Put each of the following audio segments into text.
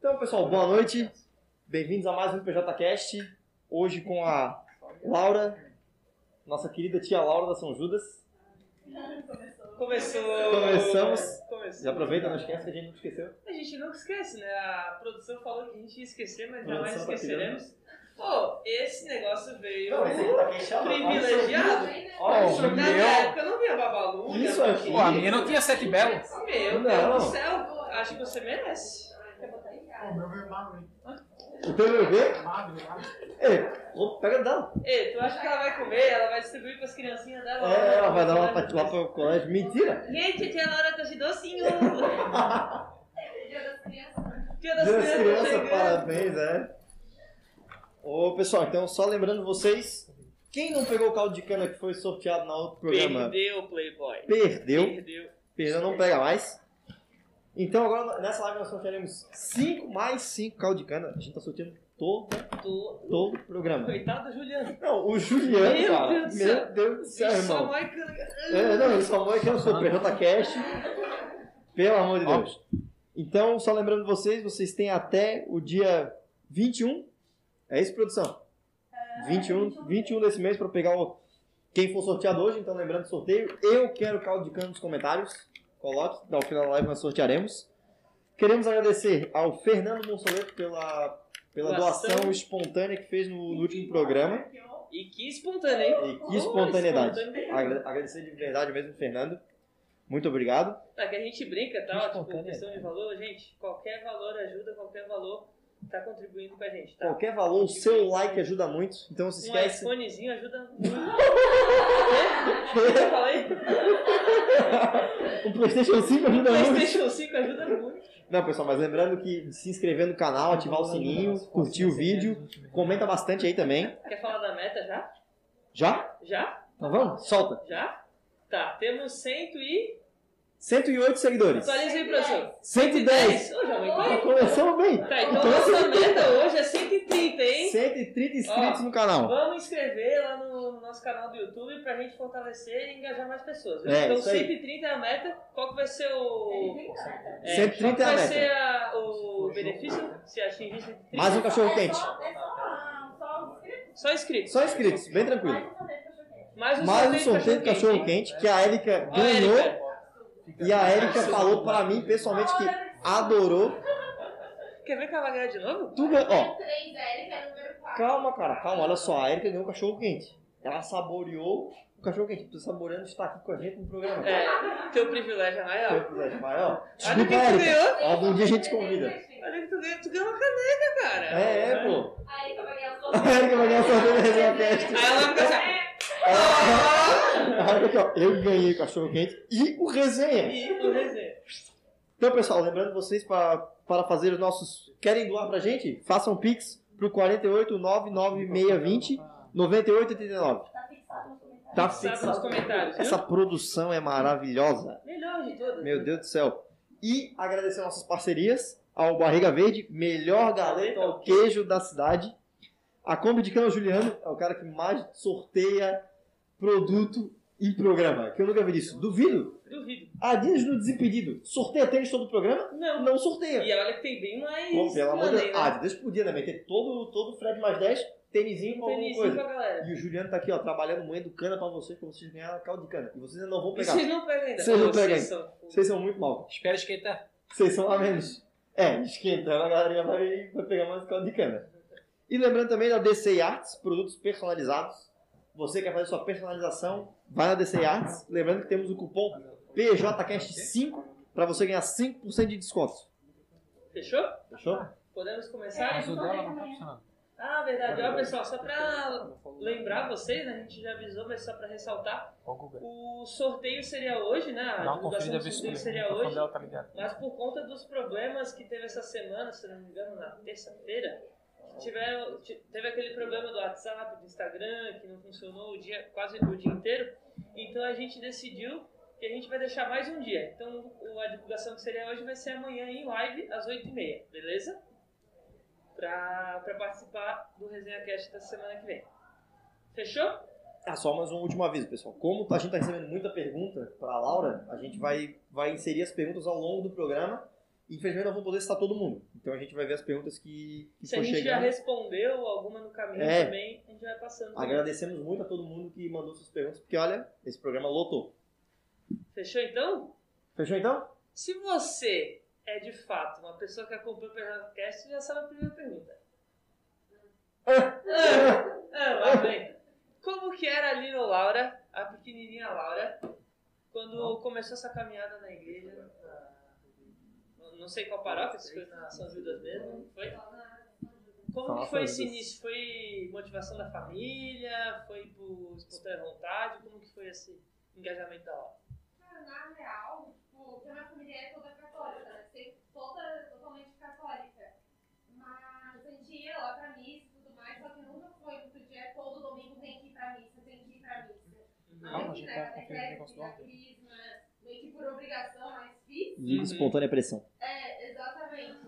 Então, pessoal, boa noite. Bem-vindos a mais um PJCast. Hoje com a Laura, nossa querida tia Laura da São Judas. Começou. Começamos. Começou. Já aproveita, não esquece que a gente não esqueceu. A gente nunca esquece, né? A produção falou que a gente ia esquecer, mas jamais tá esqueceremos. Pô, esse negócio veio Não, esse tá privilegiado. O Na meu- época eu não via Babalu. Isso não aqui. Pô, a minha não tinha sete belo. Meu Não. Deus do céu. Acho que você merece. O meu veio magro? O teu bebê? Magro, magro. Ei, ô, pega dela. Ei, tu acha que ela vai comer? Ela vai distribuir pras criancinhas dela? É, ela vai dar uma pra, lá pro colégio. Mentira! Gente, a tia Laura trouxe docinho. Dia das crianças. Dia das crianças parabéns, é. Ô, pessoal, então só lembrando vocês, quem não pegou o caldo de cana que foi sorteado no outro programa, Perdeu, Playboy. perdeu. Perdeu. Perdeu, não pega mais. Então agora nessa live nós sortearemos 5 mais 5 caldo de cana. A gente tá sorteando todo, Tô... todo o programa. Coitado do Juliano. Não, o Juliano, Meu cara. Deus do céu. Meu Deus do céu, irmão. vai... É, não, ele falou que eu sou PJ Cast. Pelo amor de Deus. Então, só lembrando vocês, vocês têm até o dia 21. É isso, produção? 21, 21 desse mês para pegar o quem for sorteado hoje. Então, lembrando do sorteio, eu quero caldo de cana nos comentários. Coloque, ao final da live nós sortearemos. Queremos agradecer ao Fernando Monsoleto pela, pela Doação. doação espontânea que fez no, no último programa. E que espontâneo, hein? E que espontaneidade. Agradecer de verdade mesmo, Fernando. Muito obrigado. É que a gente brinca, tá? Tipo, questão de valor, gente, qualquer valor ajuda, qualquer valor tá contribuindo com a gente, tá? Qualquer valor, o seu like ajuda muito. Então não se Um esquece. iPhonezinho ajuda muito. O que eu falei? O PlayStation 5 ajuda muito. PlayStation 5 ajuda muito. Não, pessoal, mas lembrando que se inscrever no canal, ativar o sininho, curtir o vídeo, comenta bastante aí também. Quer falar da meta já? Já? Já? Então vamos? Solta. Já? Tá, temos 100 e... 108 seguidores. Atualiza aí, professor. 110. Ô, já aumentou? Começamos bem. Tá, então nossa meta hoje é 130, hein? 130 inscritos Ó, no canal. Vamos inscrever lá no nosso canal do YouTube pra gente fortalecer e engajar mais pessoas. viu? É, então isso aí. 130 é a meta. Qual que vai ser o. É, 130 qual que é a vai meta. ser a- o benefício se atingir 130? Mais um cachorro quente. Só inscritos. Só inscritos, bem tranquilo. Mais um Mais um sorteio de cachorro quente que a Erika Ó, ganhou. E a Erika falou pra mim pessoalmente que adorou. Quer ver que ela vai ganhar de novo? Tu ganhou. Ó, 3, Érica, número 4. calma, cara, calma. Olha só, a Erika ganhou um cachorro quente. Ela saboreou o cachorro quente. Tu saboreando está aqui com a gente no programa. É, teu privilégio é maior. Mas, ó, Olha desculpa, quem tu Erika. ganhou. Algum dia a gente te convida. Olha que tu ganhou, tu ganhou uma caneca, cara. É, é, pô. A Érica vai ganhar sua A Erika vai ganhar sorteio da Resenha Cast. Aí ela vai ficar assim. Ó. Eu ganhei o cachorro quente e o resenha. E o resenha. Então, pessoal, lembrando vocês para, para fazer os nossos. Querem doar pra gente? Façam Pix pro 48 99620 9889. Tá fixado nos comentários. Tá viu? Essa produção é maravilhosa. Melhor de todas. Meu Deus do céu. E agradecer nossas parcerias ao Barriga Verde, melhor galeto ao queijo da cidade. A Kombi de Cana Juliano é o cara que mais sorteia produto em programa. Que eu nunca vi isso. Duvido. Duvido. A Adidas no Desimpedido sorteia tênis todo o programa? Não. Não sorteia. E olha que tem bem mais. Pô, pelo amor de Deus. né? A Adidas podia também ter todo, todo o Fred mais 10, tênisinho com Um alguma tênisinho coisa. pra galera. E o Juliano tá aqui, ó, trabalhando moendo cana pra vocês, pra vocês ganharem caldo de cana. E vocês ainda não vão E pegar. vocês não pegam ainda. Vocês não pegam são- Vocês são muito mal. Espera esquentar. Vocês são a menos. É, esquentando, a galerinha vai, vai pegar mais caldo de cana. E lembrando também da DC Arts, produtos personalizados. Você quer fazer sua personalização, vai na DC Arts. Lembrando que temos o cupom PJCast5 para você ganhar 5% de desconto. Fechou? Fechou? Podemos começar? Dela não tá funcionando. Ah, verdade. Ó, pessoal, só pra lembrar vocês, né, a gente já avisou, mas só pra ressaltar, o sorteio seria hoje, né? A divulgação do sorteio o seria hoje. tá ligado. Mas por conta dos problemas que teve essa semana, se não me engano, na terça-feira, tiveram, ti- teve aquele problema do WhatsApp, do Instagram, que não funcionou o dia, quase o dia inteiro. Então a gente decidiu que a gente vai deixar mais um dia. Então a divulgação que seria hoje vai ser amanhã em live às 8h30, beleza? Pra participar do Resenha Cast da semana que vem. Fechou? Ah, só mais um último aviso, pessoal. Como a gente está recebendo muita pergunta para a Laura, a gente vai, vai inserir as perguntas ao longo do programa. Infelizmente não vamos poder citar todo mundo. Então a gente vai ver as perguntas que, que Se a gente já chegando. respondeu alguma no caminho É. também, a gente vai passando. também. Agradecemos muito a todo mundo que mandou suas perguntas, porque olha, esse programa lotou. Fechou então? Fechou então? Se você é de fato uma pessoa que acompanha o podcast, já sabe a primeira pergunta. Ah, ah, bem. Como que era a Lino Laura, a pequenininha Laura, quando começou essa caminhada na igreja? Não sei qual paróquia, se foi na São Judas mesmo, foi? Como que foi esse início? Foi motivação da família? Foi por espontânea vontade? Como que foi esse engajamento da? Cara, na real, tipo, porque a minha família é toda católica, né? Sempre toda, totalmente católica. Mas a gente ia lá pra missa e tudo mais, só que nunca foi muito dia, todo domingo tem que ir pra missa, tem que ir pra missa. Calma, Meio a que, gente né, tá negócio do áudio. catequismo, né? Meio que por obrigação, mas fiz. De Uhum. espontânea pressão. É, exatamente.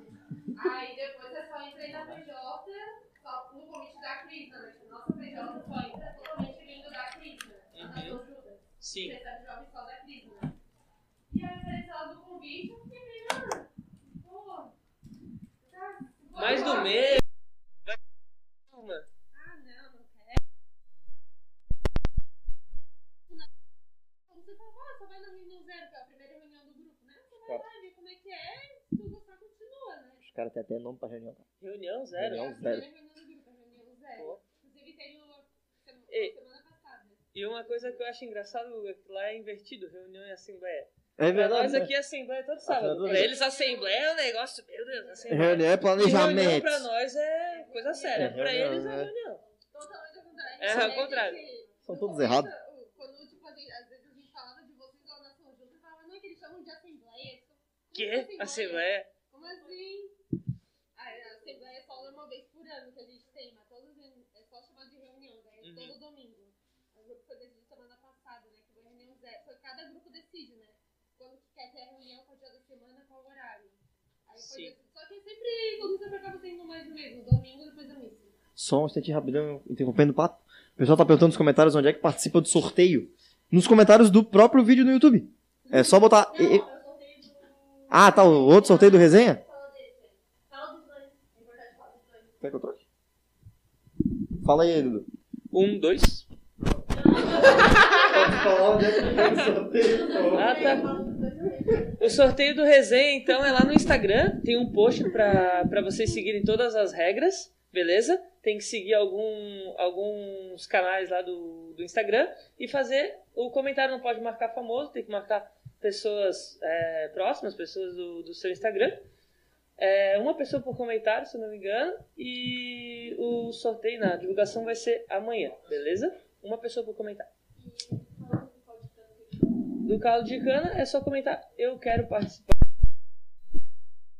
Aí depois eu só entrei na PJ, só no convite da Crisna, né? Que Nossa PJ só entra totalmente vindo da Crisna, Uhum. Sim. Recebe jovem só da Crisna. E aí apareceu ela do convite, eu fiquei meio, ah, pô, tá, Mais do uma. Ah, não, não quero. Você fala, ah, só vai na reunião zero, que é a primeira reunião do grupo, né? Você vai lá ver como é que é, se tu gostar, continua, né? Os caras têm até nome pra reunião. cara. Reunião zero. Reunião É a primeira zero. reunião do grupo, a reunião zero. Pô. Inclusive teve uma semana, Ei. semana passada. E uma coisa que eu acho engraçado é que lá é invertido, reunião e assembleia. É pra nós verdade. né? aqui assembleia é todo sábado. Pra dia. eles assembleia é um negócio, meu Deus, assembleia. Reunião é E reunião planejamento. pra nós é coisa séria. É, pra reunião, eles é né? reunião. Totalmente ao contrário. É, ao contrário. São todos errados. o- Quando, tipo, a gente, às vezes a gente falava de vocês lá na São Judas, eu falava, não, é que eles chamam de assembleia. Assim, Assembleia. Como assim? Ah, a assembleia é só uma vez por ano que a gente tem, mas todas é só chamado de reunião, daí é Uhum. todo domingo. O grupo foi decidido semana passada, né? Que foi reunião zero. Foi cada grupo decide, né? Quando que quer ter a reunião, qual dia da semana, qual horário. Aí foi decidido. Só que sempre, todo sempre acaba sendo mais o mesmo, domingo depois da missa. Só um instantinho rapidão, interrompendo o pato. O pessoal tá perguntando nos comentários onde é que participa do sorteio. Nos comentários do próprio vídeo no YouTube. É só botar. Não, e- Ah, tá, o outro sorteio do resenha? Fala desse. Fala dos dois. É importante falar dos dois. Quer que eu troque? Fala aí, Dudu. Um, dois. Pode falar onde é que tem o sorteio. Ah, tá. O sorteio do resenha, então, é lá no Instagram. Tem um post pra, pra vocês seguirem todas as regras, beleza? Tem que seguir algum, alguns canais lá do, do Instagram e fazer. O comentário não pode marcar famoso, tem que marcar pessoas é, próximas, pessoas do, do seu Instagram. É, uma pessoa por comentário, se eu não me engano. E o sorteio na divulgação vai ser amanhã, beleza? Uma pessoa por comentário. Do caldo de cana é só comentar. Eu quero participar.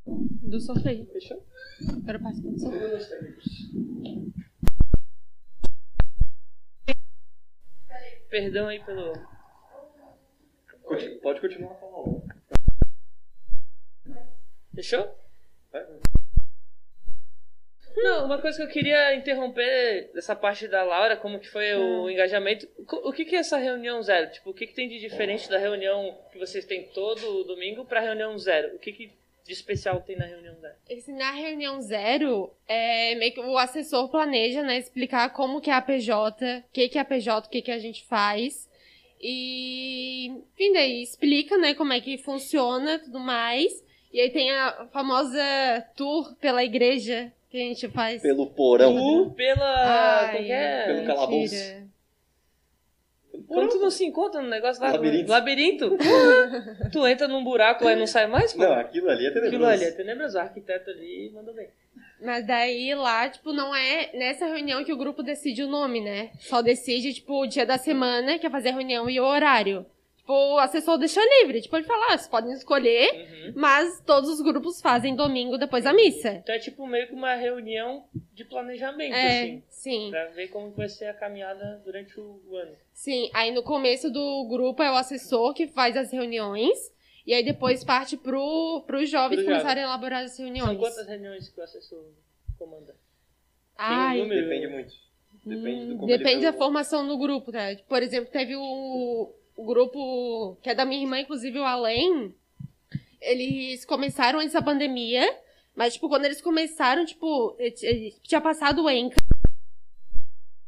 Do sorteio. Fechou? Quero participar do sorteio. Perdão aí pelo. Pode continuar falando. Fechou? Não, uma coisa que eu queria interromper dessa parte da Laura, como que foi o engajamento. Co- O que, que é essa reunião zero? Tipo, o que, que tem de diferente da reunião que vocês têm todo domingo para a reunião zero? O que, que de especial tem na reunião zero? Esse, na reunião zero, é, meio que o assessor planeja, né, explicar como que é a PJ, o que que é a PJ, o que que a gente faz. E, enfim, daí explica, né, como é que funciona tudo mais. E aí tem a famosa tour pela igreja que a gente faz. Pelo porão. Tu pela. Ai, como que é? Pelo calabouço. Quando tu não se encontra no negócio lá. Labirinto. Labirinto. tu entra num buraco lá e não sai mais, pô. Não, aquilo ali é tenebroso. Aquilo ali é tenebroso. O arquiteto ali mandou bem. Mas daí lá, tipo, não é nessa reunião que o grupo decide o nome, né? Só decide, tipo, o dia da semana, que é fazer a reunião e o horário. Tipo, o assessor deixa livre. Tipo, ele fala, ah, vocês podem escolher, Uhum. mas todos os grupos fazem domingo depois da missa. Então é tipo meio que uma reunião de planejamento, É, assim. sim. Pra ver como vai ser a caminhada durante o ano. Sim, aí no começo do grupo é o assessor que faz as reuniões. E aí depois parte pro, pros jovens Pro começarem a elaborar as reuniões. São quantas reuniões que o assessor comanda? Ai, Tem um número? Depende muito. Depende do Hum, Depende da formação do grupo, tá? Por exemplo, teve o, o grupo que é da minha irmã, inclusive o Além. eles começaram antes da pandemia, mas, tipo, quando eles começaram, tipo, tinha passado o Enca.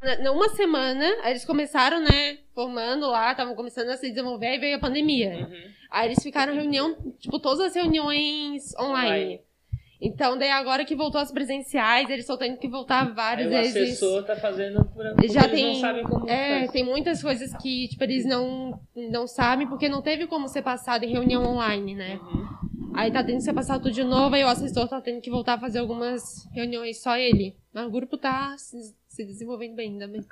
Na- Numa semana, eles começaram, né, formando lá, estavam começando a se desenvolver, aí veio a pandemia. Uhum. Aí eles ficaram reunião, tipo, todas as reuniões online. Online. Então, daí agora que voltou as presenciais, eles estão tendo que voltar várias o vezes. assessor tá fazendo por Já eles tem- não sabem como É, faz. tem muitas coisas que, tipo, eles não, não sabem porque não teve como ser passado em reunião online, né? Uhum. Aí tá tendo que ser passado tudo de novo, aí o assessor tá tendo que voltar a fazer algumas reuniões, só ele. Mas o grupo tá se, se desenvolvendo bem ainda bem.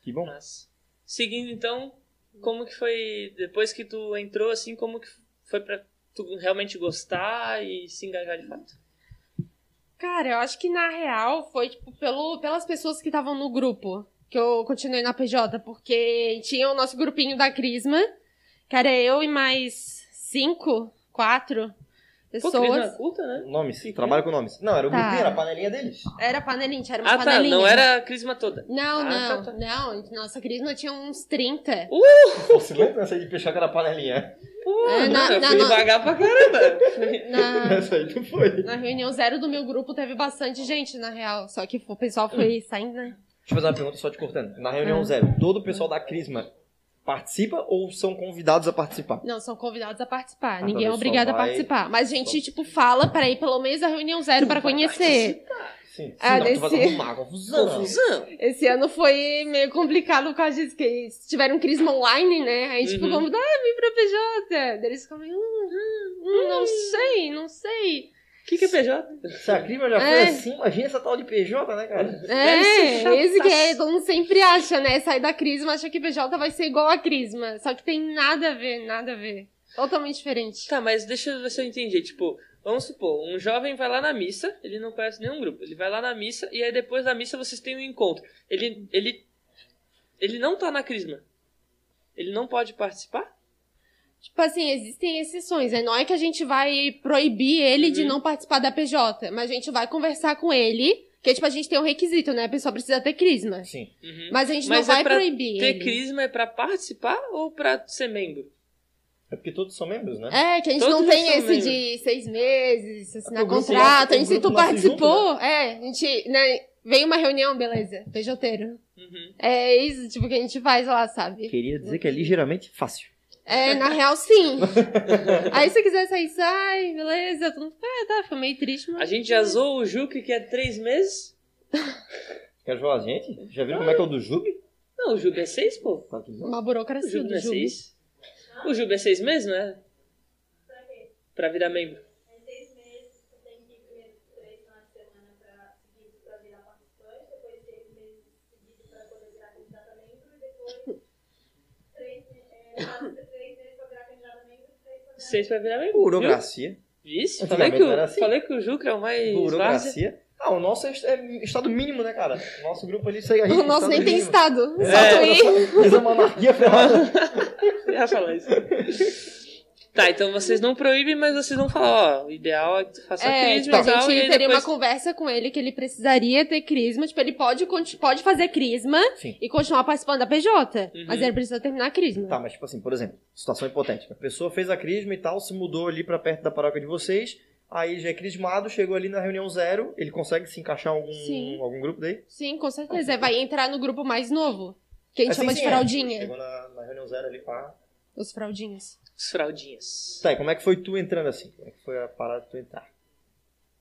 Que bom. Mas, seguindo então, como que foi, depois que tu entrou, assim, como que foi pra tu realmente gostar e se engajar de fato? Cara, eu acho que na real foi, tipo, pelo, pelas pessoas que estavam no grupo que eu continuei na PJ, porque tinha o nosso grupinho da Crisma, que era eu e mais cinco, quatro Pô, pessoas. Crisma culta, né? Nomes, Sim. trabalha com nomes. Não, era o Tá. grupinho, era a panelinha deles. Era panelinha, era uma Ah, tá, panelinha. não era a Crisma toda. Não, Ah, não, tá, tá. não. Nossa Crisma tinha uns 30. Pô, você lembra essa aí de fechar que era a panelinha? Pô, É, não, na- eu na- fui na- devagar pra caramba. Na, Essa aí não foi. na reunião zero do meu grupo teve bastante gente, na real. Só que o pessoal foi saindo, né? Deixa eu fazer uma pergunta só te cortando. Na reunião Ah. zero, todo o pessoal da Crisma participa ou são convidados a participar? Não, são convidados a participar. Ah, Ninguém é talvez só obrigado a vai- participar. Mas a gente, tipo, fala pra ir pelo menos a reunião zero pra conhecer. Sim, sim Ah, não, desse- arrumar confusão. Confusão. Esse ano foi meio complicado por causa disso, que tiveram um crisma online, né? Aí a gente ficou Uhum. convidado, ah, vem pra PJ. Daí Eles ficam meio, hum, hum, hum, não sei, não sei. O que, que é PJ? Se a já foi É. assim, imagina essa tal de PJ, né, cara? É, esse que é, mundo sempre acha, né? Sai da Crisma, acha que PJ vai ser igual a Crisma. Só que tem nada a ver, nada a ver. Totalmente diferente. Tá, mas deixa eu ver se eu entendi. Tipo, vamos supor, um jovem vai lá na missa, ele não conhece nenhum grupo. Ele vai lá na missa e aí depois da missa vocês têm um encontro. Ele, ele, ele não tá na Crisma. Ele não pode participar? Tipo assim, existem exceções, né? Não é que a gente vai proibir ele de Uhum. não participar da PJ, mas a gente vai conversar com ele, que tipo, a gente tem um requisito, né? A pessoa precisa ter Crisma. Sim. Uhum. Mas a gente Mas não é vai pra proibir Ter ele. Crisma é pra participar ou pra ser membro? É porque todos são membros, né? É, que a gente Todos não tem esse membros. de seis meses, assinar grupo contrato. a gente, se tu participou, junto, é, a gente, né, vem uma reunião, beleza, PJteiro. Uhum. É isso, tipo, que a gente faz lá, sabe? Queria dizer que é ligeiramente fácil. É, na real, sim. Aí se quiser sair, sai, beleza. Não... Ah, tá, foi meio triste, A mas... gente já zoou o Juque que é três meses? Quer jogar a gente? Já viram como é que é o do Jube? Não, o Juque é seis, pô. Uma O burocracia Juque do não é seis? O Juque é seis meses, não é? Pra virar membro. seis meses, você tem que ir primeiro três finais de semana pra, seguidos para virar participante, depois seis meses seguidos para poder virar candidato a membro, e depois três, é, quase três meses para virar candidato a membro e três para virar Seis pra virar viu? Burocracia. Vixe, falei que, o, assim. falei que o Juca é o mais várzea. Burocracia. Ah, o nosso é é estado mínimo, né, cara? O nosso grupo ali segue a gente. O nosso nem tem mínimo. estado. É, Só tu ir. Diz a monarquia ferrada. Eu ia falar isso. Tá, então vocês não proíbem, mas vocês vão falar, ó, o ideal é que tu faça É, crisma tipo, a e tal, gente e teria depois... uma conversa com ele que ele precisaria ter crisma. Tipo, ele pode, pode fazer crisma Sim. e continuar participando da PJ. Uhum. Mas ele precisa terminar a crisma. Tá, mas tipo assim, por exemplo, situação hipotética. A pessoa fez a crisma e tal, se mudou ali pra perto da paróquia de vocês, aí já é crismado, chegou ali na reunião zero, ele consegue se encaixar em algum, Sim. algum grupo daí? Sim, com certeza. Vai entrar no grupo mais novo. Que a gente Assim, chama de sim, é. fraldinha. Chegou na, na reunião zero ali, pá. Os fraldinhos. Fraldinhas. Tá, e como é que foi tu entrando assim? Como é que foi a parada de tu entrar?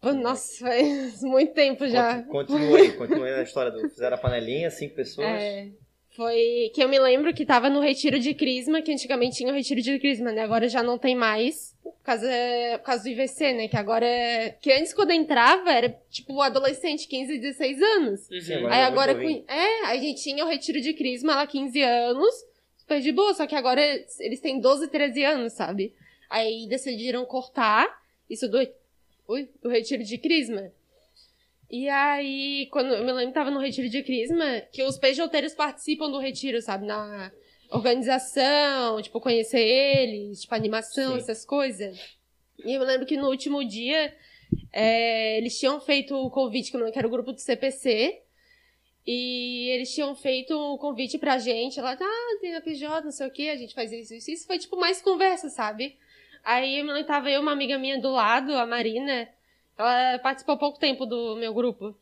Nossa, faz muito tempo já. Conti- Continua aí, continua aí na história do. Fizeram a panelinha, cinco pessoas. É, foi que eu me lembro que tava no retiro de Crisma, que antigamente tinha o retiro de Crisma, né? Agora já não tem mais, por causa, por causa do IVC, né? Que agora é... Que antes, quando eu entrava, era tipo adolescente, 15, 16 anos. Uhum. Sim, Aí é agora, é, a gente tinha o retiro de Crisma lá, 15 anos, super de boa, só que agora eles têm 12, 13 anos, sabe? Aí decidiram cortar isso do, ui, do retiro de Crisma. E aí, quando eu me lembro que tava no retiro de Crisma, que os PJteiros participam do retiro, sabe? Na organização, tipo, conhecer eles, tipo, animação, Sim. essas coisas. E eu me lembro que no último dia, é, eles tinham feito o convite, que eu me lembro que era o grupo do CPC, e eles tinham feito um convite pra gente, lá, ah, tem a PJ, não sei o que, a gente faz isso, isso, isso. Foi, tipo, mais conversa, sabe? Aí eu tava eu uma amiga minha do lado, a Marina. Ela participou pouco tempo do meu grupo.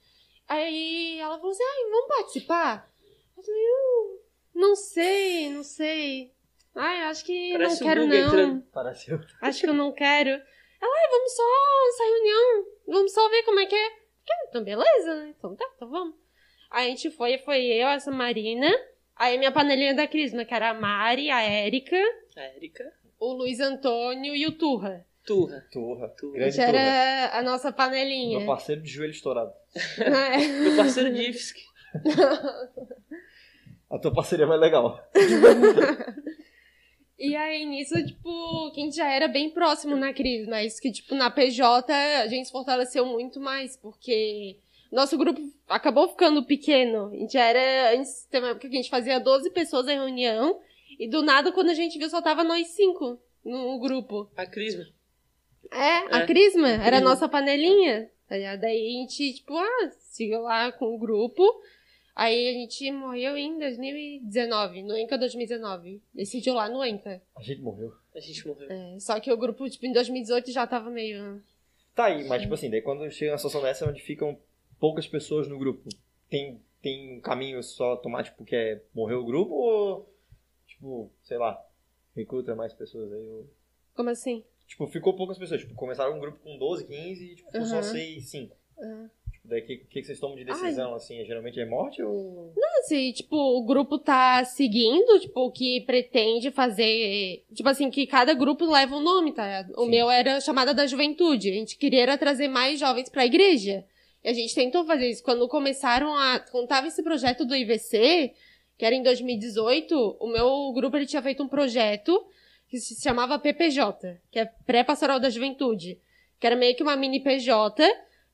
Aí ela falou assim: ai, vamos participar? Eu falei, "Eu não sei, não sei. Ai, acho que Parece não quero Guga não. entrando. Pareceu. Acho que eu não quero. Ela, ai, vamos só essa reunião. Vamos só ver como é que é. Então, beleza, né? Então tá, então vamos. A gente foi, foi eu, essa Marina. Aí minha panelinha da Crisma, que era a Mari, a Érica, A Érica. o Luiz Antônio e o Turra. Turra. Turra. Turra. A Grande gente turra. era a nossa panelinha. Meu parceiro de joelho estourado. É. Meu parceiro de IFSC. A tua parceria vai legal. E aí, nisso, tipo, que a gente já era bem próximo na crise, mas que, tipo, na PJ a gente se fortaleceu muito mais, porque nosso grupo acabou ficando pequeno. A gente era, antes, teve uma época que a gente fazia 12 pessoas em reunião, e do nada, quando a gente viu, só tava nós cinco no grupo. A Crisma. É, a É, Crisma, era a nossa panelinha? Daí a gente, tipo, ah, seguiu lá com o grupo. Aí a gente morreu em 2019, no Enca 2019. Decidiu lá no Enca. A gente morreu. A gente morreu. É, só que o grupo, tipo, em 2018 já tava meio. Tá aí, mas tipo assim, daí quando chega uma situação dessa onde ficam poucas pessoas no grupo, tem, tem um caminho só automático porque é morrer o grupo ou, tipo, sei lá, recruta mais pessoas aí? Ou... Como assim? Tipo, ficou poucas pessoas. Tipo, começaram um grupo com 12, 15 e tipo, ficou só Aham. 6, 6, 5. Aham. Tipo, daí o que, que, que vocês tomam de decisão, assim? Geralmente é morte ou... Assim, tipo, o grupo tá seguindo, tipo, o que pretende fazer. Tipo assim, que cada grupo leva um nome, tá? O Sim. meu era chamada da juventude. A gente queria trazer mais jovens pra igreja. E a gente tentou fazer isso. Quando começaram a. Quando tava esse projeto do IVC, que era em 2018, o meu grupo ele tinha feito um projeto que se chamava PPJ, que é Pré-Pastoral da Juventude. Que era meio que uma mini PJ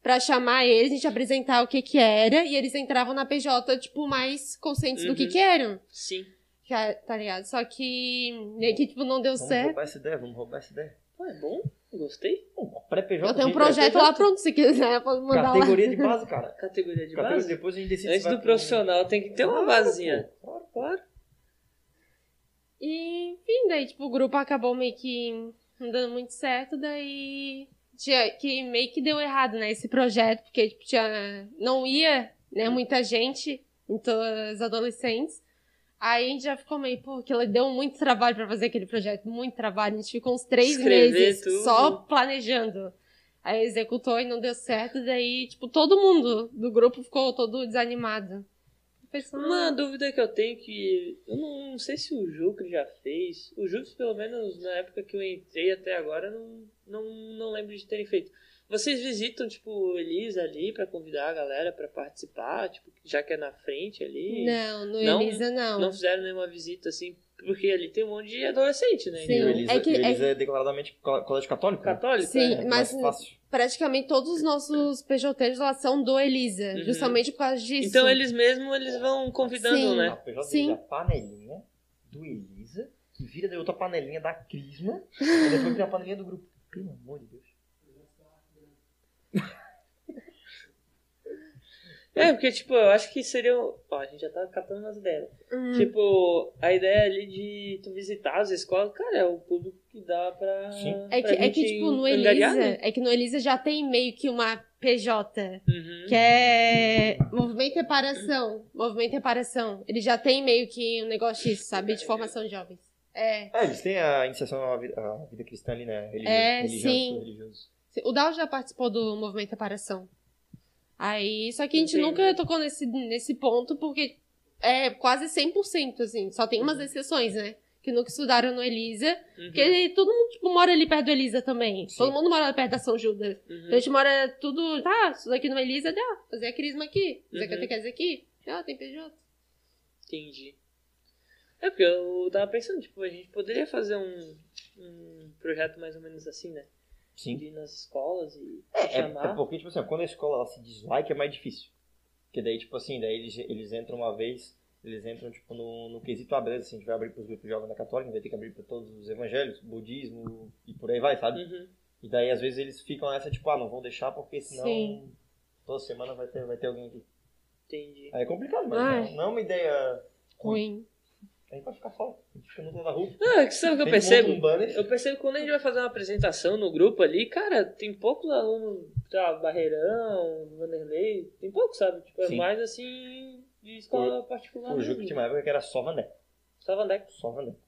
pra chamar eles, a gente apresentar o que que era, e eles entravam na PJ, tipo, mais conscientes do que Uhum. que eram. Sim. Já- Tá ligado? Só que, meio que, tipo, não deu Vamos certo. roubar essa ideia, vamos roubar essa ideia. Pô, é bom. Gostei. Pré-PJ... Eu tenho um projeto lá pronto, se quiser, pode mandar lá. Categoria de base, cara. Categoria de Categoria, base. depois a gente decide Antes do pro- profissional tem que ter uma pô, claro. Claro. E, enfim, daí, tipo, o grupo acabou meio que não dando muito certo, daí tinha, que meio que deu errado, né, esse projeto, porque, tipo, tinha, não ia, né, muita gente, muitos adolescentes. Aí a gente já ficou meio, pô, aquilo deu muito trabalho pra fazer aquele projeto, muito trabalho. A gente ficou uns três Escrever meses tudo. só planejando. Aí executou e não deu certo, daí, tipo, todo mundo do grupo ficou todo desanimado. Pensando, Uma dúvida que eu tenho que. Eu não, não sei se o Jucre já fez. O Jucre, pelo menos na época que eu entrei até agora, não, não, não lembro de terem feito. Vocês visitam, tipo, Elisa ali pra convidar a galera pra participar, tipo, já que é na frente ali? Não, no Não? Elisa não. Não fizeram nenhuma visita assim, porque ali tem um monte de adolescente, né? Sim. O Então, Elisa É que- é Elisa é declaradamente co- colégio católico? né? Católico? Sim, é? É mas fácil. praticamente todos os nossos PJs lá são do Elisa, Uhum. justamente por causa disso. Então eles mesmos eles vão convidando, Sim. A né? PJ Sim. A panelinha do Elisa, que vira de outra panelinha da Crisma, e depois vira a panelinha do grupo. Pelo amor de Deus. É, porque, tipo, eu acho que seria. Ó, a gente já tá catando umas ideias. Hum, Tipo, a ideia ali de tu visitar as escolas, cara, é o público que dá pra. Sim. é, que, é que, tipo, no Elisa, né? é que no Elisa já tem meio que uma PJ, Uhum. que é Movimento Reparação. Movimento Reparação. Ele já tem meio que um negócio disso, sabe? De formação de jovens. É. É, eles têm a iniciação à vida, à vida cristã ali, né? É, religioso, sim. religioso. O Dal já participou do Movimento Reparação. Aí, só que a gente Entendi. nunca tocou nesse, nesse ponto, porque é quase 100%, assim. Só tem umas exceções, né? Que nunca estudaram no Elisa. Uhum. Porque todo mundo, tipo, mora ali perto do Elisa também. Sim. Todo mundo mora perto da São Judas. Uhum. Então a gente mora tudo. Tá, estuda aqui no Elisa, dá. Fazer a crisma aqui. Fazer Uhum. catequese aqui. Ah, tem PJ. Entendi. É porque eu tava pensando, tipo, a gente poderia fazer um, um projeto mais ou menos assim, né? Sim. Ir nas escolas e É, chamar. é porque, tipo assim, quando a escola ela se dislike é mais difícil. Porque daí, tipo assim, daí eles, eles entram uma vez, eles entram, tipo, no, no quesito ah, beleza, assim, a gente vai abrir pros grupos jovens da católica, vai ter que abrir pra todos os evangelhos, budismo e por aí vai, sabe? Uhum. E daí, às vezes, eles ficam nessa, tipo, ah, não vou deixar porque senão Sim. toda semana vai ter, vai ter alguém aqui. Entendi. Aí é complicado, mas não, não é uma ideia Ruim. A gente vai ficar fora. A gente fica no outro da rua. Não, que sabe o que eu percebo? um banner. Eu percebo que quando a gente vai fazer uma apresentação no grupo ali, cara, tem poucos alunos, sei lá, Barreirão, Vanderlei, tem poucos, sabe? Tipo, é Sim. mais assim de escola particular. O jogo mesmo. tinha uma época que era só Vandeco. Só Vandeco. Só Vandeco.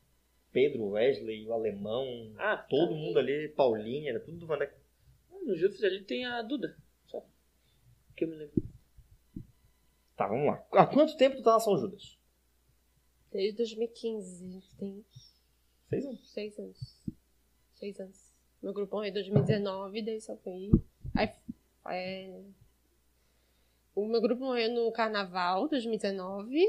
Pedro, Wesley, o Alemão, Ah, todo tá. mundo ali, Paulinha, era tudo do Vandeco. No Jufes ali tem a Duda. Só. Que eu me lembro. Tá, vamos lá. Há quanto tempo tu tá na São Judas? Desde 2015. Tem Seis anos. seis anos. Seis anos. Meu grupo morreu em 2019, daí só foi. Aí, é... O meu grupo morreu no carnaval 2019.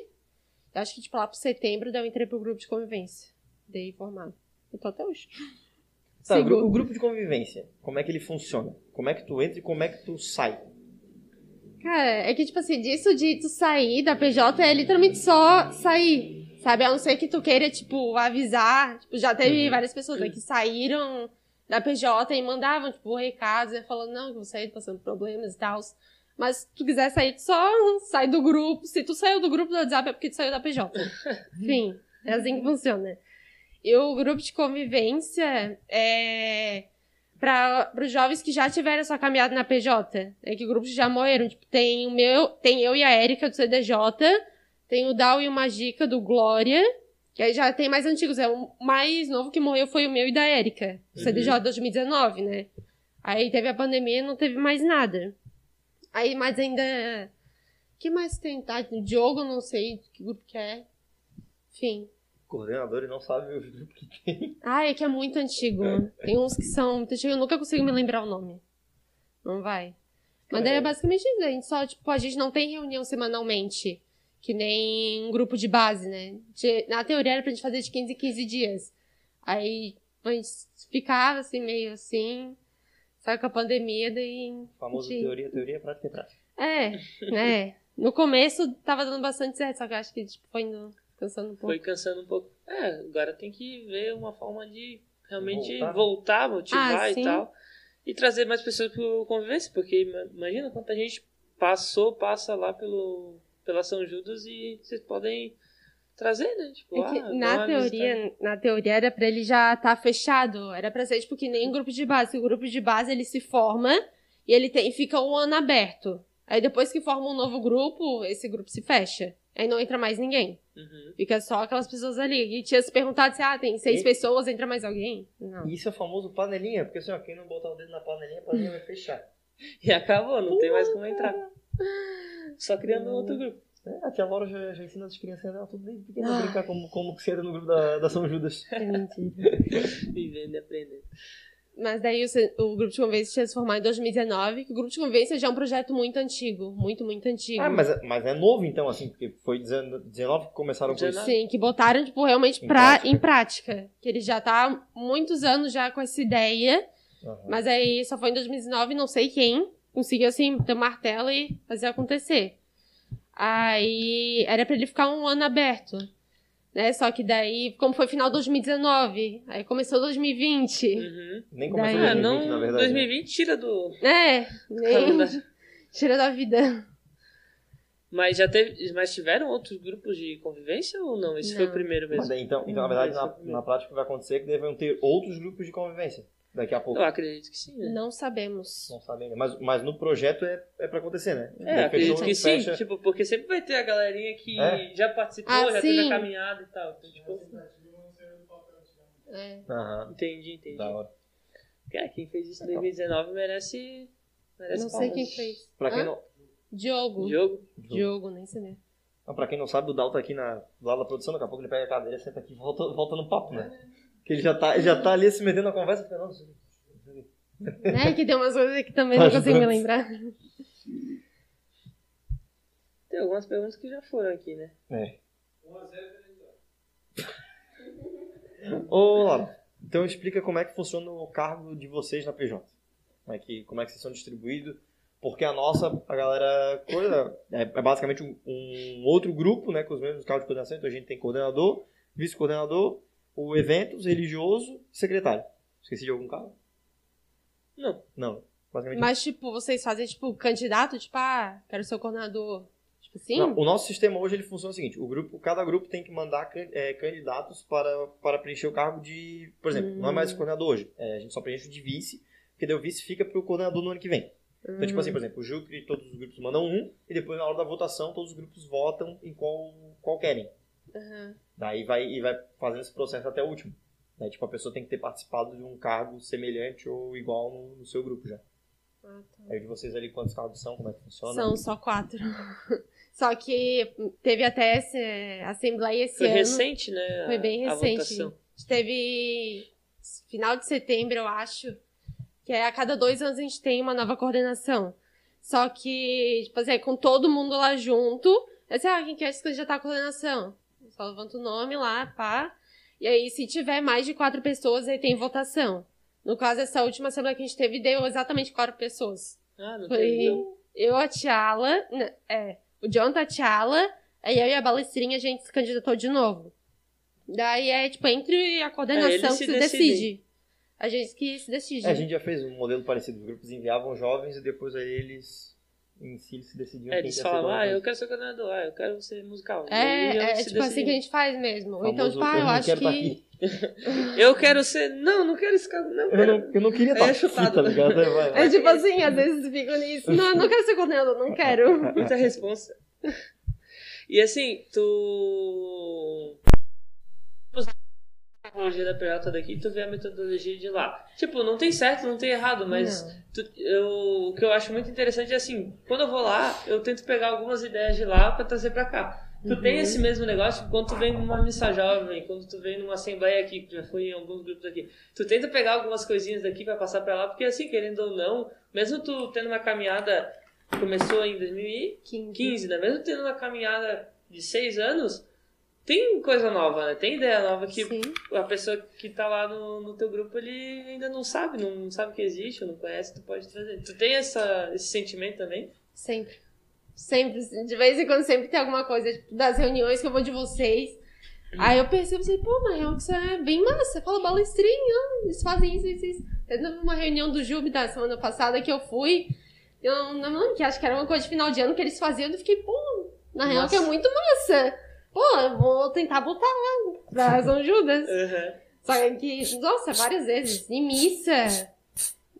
Eu acho que, tipo, lá pro setembro, daí eu entrei pro grupo de convivência. Dei formado. Eu tô até hoje. Tá, o grupo de convivência, como é que ele funciona? Como é que tu entra e como é que tu sai? Cara, é que, tipo assim, disso de tu sair da PJ é literalmente só sair. Sabe? A não ser que tu queira, tipo, avisar. Tipo, já teve Uhum. várias pessoas né, que saíram da PJ e mandavam, tipo, recados, né, falando, não, que eu saí passando problemas e tal. Mas se tu quiser sair, tu só sai do grupo. Se tu saiu do grupo do WhatsApp é porque tu saiu da PJ. Enfim, é assim que funciona. E o grupo de convivência é para os jovens que já tiveram essa caminhada na PJ, é que grupos já morreram, tipo, tem o meu, tem eu e a Érica do CDJ, tem o Dal e o Magica do Glória, que aí já tem mais antigos, é o mais novo que morreu foi o meu e da Érica, Uhum. CDJ 2019, né? Aí teve a pandemia e não teve mais nada. Aí, mas ainda que mais tem, tá? Diogo, não sei que grupo que é. Enfim. Coordenador e não sabe o grupo que tem. Ah, é que é muito antigo. Tem uns que são muito antigos, eu nunca consigo me lembrar o nome. Não vai. Mas daí é basicamente isso. A gente só, tipo, a gente não tem reunião semanalmente. Que nem um grupo de base, né? Na teoria era pra gente fazer de 15 em 15 dias. Aí a gente ficava assim, meio assim. Só com a pandemia, daí. O famoso Sim. teoria, teoria, prática e prática. É, né? No começo tava dando bastante certo, só que eu acho que tipo, foi indo cansando um pouco. Foi cansando um pouco. É, agora tem que ver uma forma de realmente Voltar. voltar, motivar Ah, e sim. tal. E trazer mais pessoas pro convivência, porque ima- imagina quanta gente passou, passa lá pelo, pela São Judas e vocês podem trazer, né? Tipo, É que, ah, na visitar. teoria, na teoria era pra ele já estar fechado. Era pra ser tipo que nem grupo de base. O grupo de base ele se forma e ele tem, fica um ano aberto. Aí depois que forma um novo grupo, esse grupo se fecha. Aí não entra mais ninguém. Uhum. Fica só aquelas pessoas ali. E tinha se perguntado se, ah, tem seis E- pessoas, entra mais alguém? Não. E isso é o famoso panelinha, porque assim, ó, quem não botar o dedo na panelinha, a panelinha vai fechar. E acabou, não tem mais como entrar. Só criando outro grupo. É, a tia Laura já, já ensina as crianças dela tudo desde pequena a brincar como, como que se entra no grupo da, da São Judas. É mentira. Vivendo e aprendendo. Mas daí o, o grupo de convivência tinha se formado em 2019, que o grupo de convivência já é um projeto muito antigo. Muito, muito antigo. Ah, mas, é- mas é novo então, assim, porque foi 19 que começaram com isso. 19. Sim, que botaram, tipo, realmente Em pra, prática. em prática. Que ele já tá há muitos anos já com essa ideia, Aham. mas aí só foi em 2019, não sei quem, conseguiu, assim, ter um martelo e fazer acontecer. Aí era pra ele ficar um ano aberto, né? Só que daí, como foi final de 2019, aí começou 2020. Uhum. Nem começou Daí- Ah, 2020, não, na verdade. né? 2020 tira do É, nem tira da vida. Mas já teve. Mas tiveram outros grupos de convivência ou não? Esse foi o Não. primeiro Mas mesmo. daí, então, então, na verdade, o na, na prática o que vai acontecer é que devem ter outros grupos de convivência daqui a pouco. Eu acredito que sim, né? Não sabemos. Não sabem ainda. Mas, mas no projeto é, é pra acontecer, né? É, Daí acredito que sim, fecha. tipo, porque sempre vai ter a galerinha que É. já participou, Ah, já teve sim. a caminhada e tal. Então, tipo, É. Aham, entendi, entendi. da hora. Cara, quem fez isso em 2019 merece. merece Não sei palmas. quem fez. Pra quem, Hã? não, Diogo. Jogo. Diogo, nem sei mesmo. não, pra quem não sabe, o Dal tá aqui na, do lado da produção, daqui a pouco ele pega a cadeira, senta aqui e volta, volta no papo, né? Que ele já tá, já tá ali se metendo na conversa, fica, não, né? Que tem umas coisas que também Tá não consigo me lembrar. Tem algumas perguntas que já foram aqui, né? É. Ô, Laura, então explica como é que funciona o cargo de vocês na PJ. Como é que, como é que vocês são distribuídos? Porque a nossa, a galera, coisa, é, é basicamente um, um outro grupo, né, com os mesmos cargos de coordenação. Então a gente tem coordenador, vice-coordenador, o eventos, religioso e secretário. Esqueci de algum cargo? Não. Não. Basicamente Mas, tipo, vocês fazem, tipo, candidato, tipo, ah, quero ser o coordenador. Tipo, assim? Não, o nosso sistema hoje ele funciona o seguinte: o grupo, cada grupo tem que mandar é, candidatos para, para preencher o cargo de. Por exemplo, não é mais coordenador hoje. é, a gente só preenche o de vice, porque daí o vice fica para o coordenador no ano que vem. Então, tipo assim, por exemplo, o Jucre, todos os grupos mandam um, e depois na hora da votação, todos os grupos votam em qual, qual querem. Aham. Daí vai, e vai fazendo esse processo até o último. Daí, tipo, a pessoa tem que ter participado de um cargo semelhante ou igual no, no seu grupo já. Ah, tá. Aí de vocês ali, quantos cargos são, como é que funciona? São só quatro. Só que teve até essa assembleia esse Foi ano. recente, né? a- Foi bem a recente. A gente teve final de setembro, eu acho. Que é a cada dois anos a gente tem uma nova coordenação. Só que, tipo assim, é com todo mundo lá junto. Aí você, ah, quem quer se candidatar à coordenação? Só levanta o nome lá, pá. E aí, se tiver mais de quatro pessoas, aí tem votação. No caso, essa última semana que a gente teve, deu exatamente quatro pessoas. Ah, não Foi teve, eu, a Tiala, né, é, o Jonathan, a Tiala, aí eu e a Balestrinha, a gente se candidatou de novo. Daí é, tipo, entre a É, coordenação eles que se se decide. A gente que se decide. É, a gente já fez um modelo parecido. Os grupos enviavam jovens e depois aí eles em si se decidiam É, eles falavam, ah, eu quero ser coordenador, ah, eu quero ser musical. É, E eu é tipo assim decidi. que a gente faz mesmo. Então, Famoso, tipo, ah, eu não acho tá que. aqui. Eu quero ser. Não, não quero esse cara. Não, Eu quero. não, eu não queria É estar aqui, chutado. tá ligado? É, vai, vai. É tipo assim, às vezes fico nisso. Não, eu não quero ser coordenador, não quero. Muita responsa. E assim, tu. Metodologia da PJ daqui, tu vê a metodologia de lá. Tipo, não tem certo, não tem errado, mas tu- eu, o que eu acho muito interessante é assim, quando eu vou lá, eu tento pegar algumas ideias de lá pra trazer pra cá. Tu tem esse mesmo negócio quando tu vem numa missa jovem, quando tu vem numa assembleia aqui, que já foi em alguns grupos aqui. Tu tenta pegar algumas coisinhas daqui pra passar pra lá, porque assim, querendo ou não, mesmo tu tendo uma caminhada, começou em 2015, né? Mesmo tendo uma caminhada de seis anos, tem coisa nova, né? Tem ideia nova que Sim. a pessoa que tá lá no, no teu grupo, ele ainda não sabe, não sabe que existe, ou não conhece, tu pode trazer. Tu tem essa, esse sentimento também? Sempre. Sempre. De vez em quando sempre tem alguma coisa, tipo, das reuniões que eu vou de vocês. Aí eu percebo assim, pô, na real que isso é bem massa. Fala balestrinha, eles fazem isso, isso, isso. Teve uma reunião do Jube da semana passada que eu fui. Eu não lembro que acho que era uma coisa de final de ano que eles faziam. Eu fiquei, pô, na real que é Nossa. muito massa. Pô, eu vou tentar botar lá pra São Judas. Aham. Só que, nossa, várias vezes. Em missa.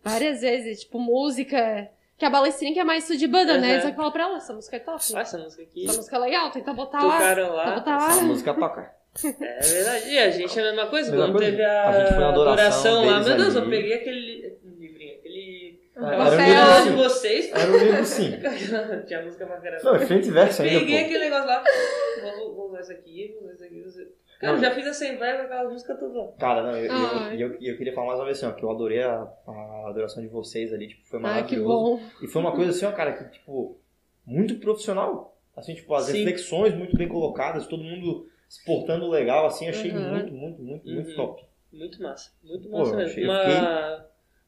Várias vezes. Tipo, música. Que a balestrinha que é mais isso de banda, né? Uhum. Só que fala pra ela, essa música é top. Ah, essa música aqui. Essa música é legal, tenta botar lá. Tocaram lá. botar Essa lá. música toca. É verdade. E a gente é a mesma coisa. Mesma Quando coisa. teve a, A gente foi na adoração lá, meu Deus, ali. eu peguei aquele aquele. Era um Papel livro de sim. vocês. Era um livro sim. Tinha música pra caramba. Não, é frente e verso ainda, Peguei pô. aquele negócio lá. Vou, vou usar isso aqui, vou usar isso aqui. vou usar- Cara, eu Não. já fiz assembleia com aquela música toda. Cara, não, eu, Ai. eu, eu, eu queria falar mais uma vez assim, ó, que eu adorei a, a adoração de vocês ali, tipo, foi Ah, que maravilhoso. bom. E foi uma coisa assim, ó, cara, que, tipo, muito profissional. Assim, tipo, as Sim. reflexões muito bem colocadas, todo mundo se portando legal, assim, achei Uhum. muito, muito, muito, muito Uhum. top. Muito massa. Muito Pô, massa eu mesmo. achei- Uma,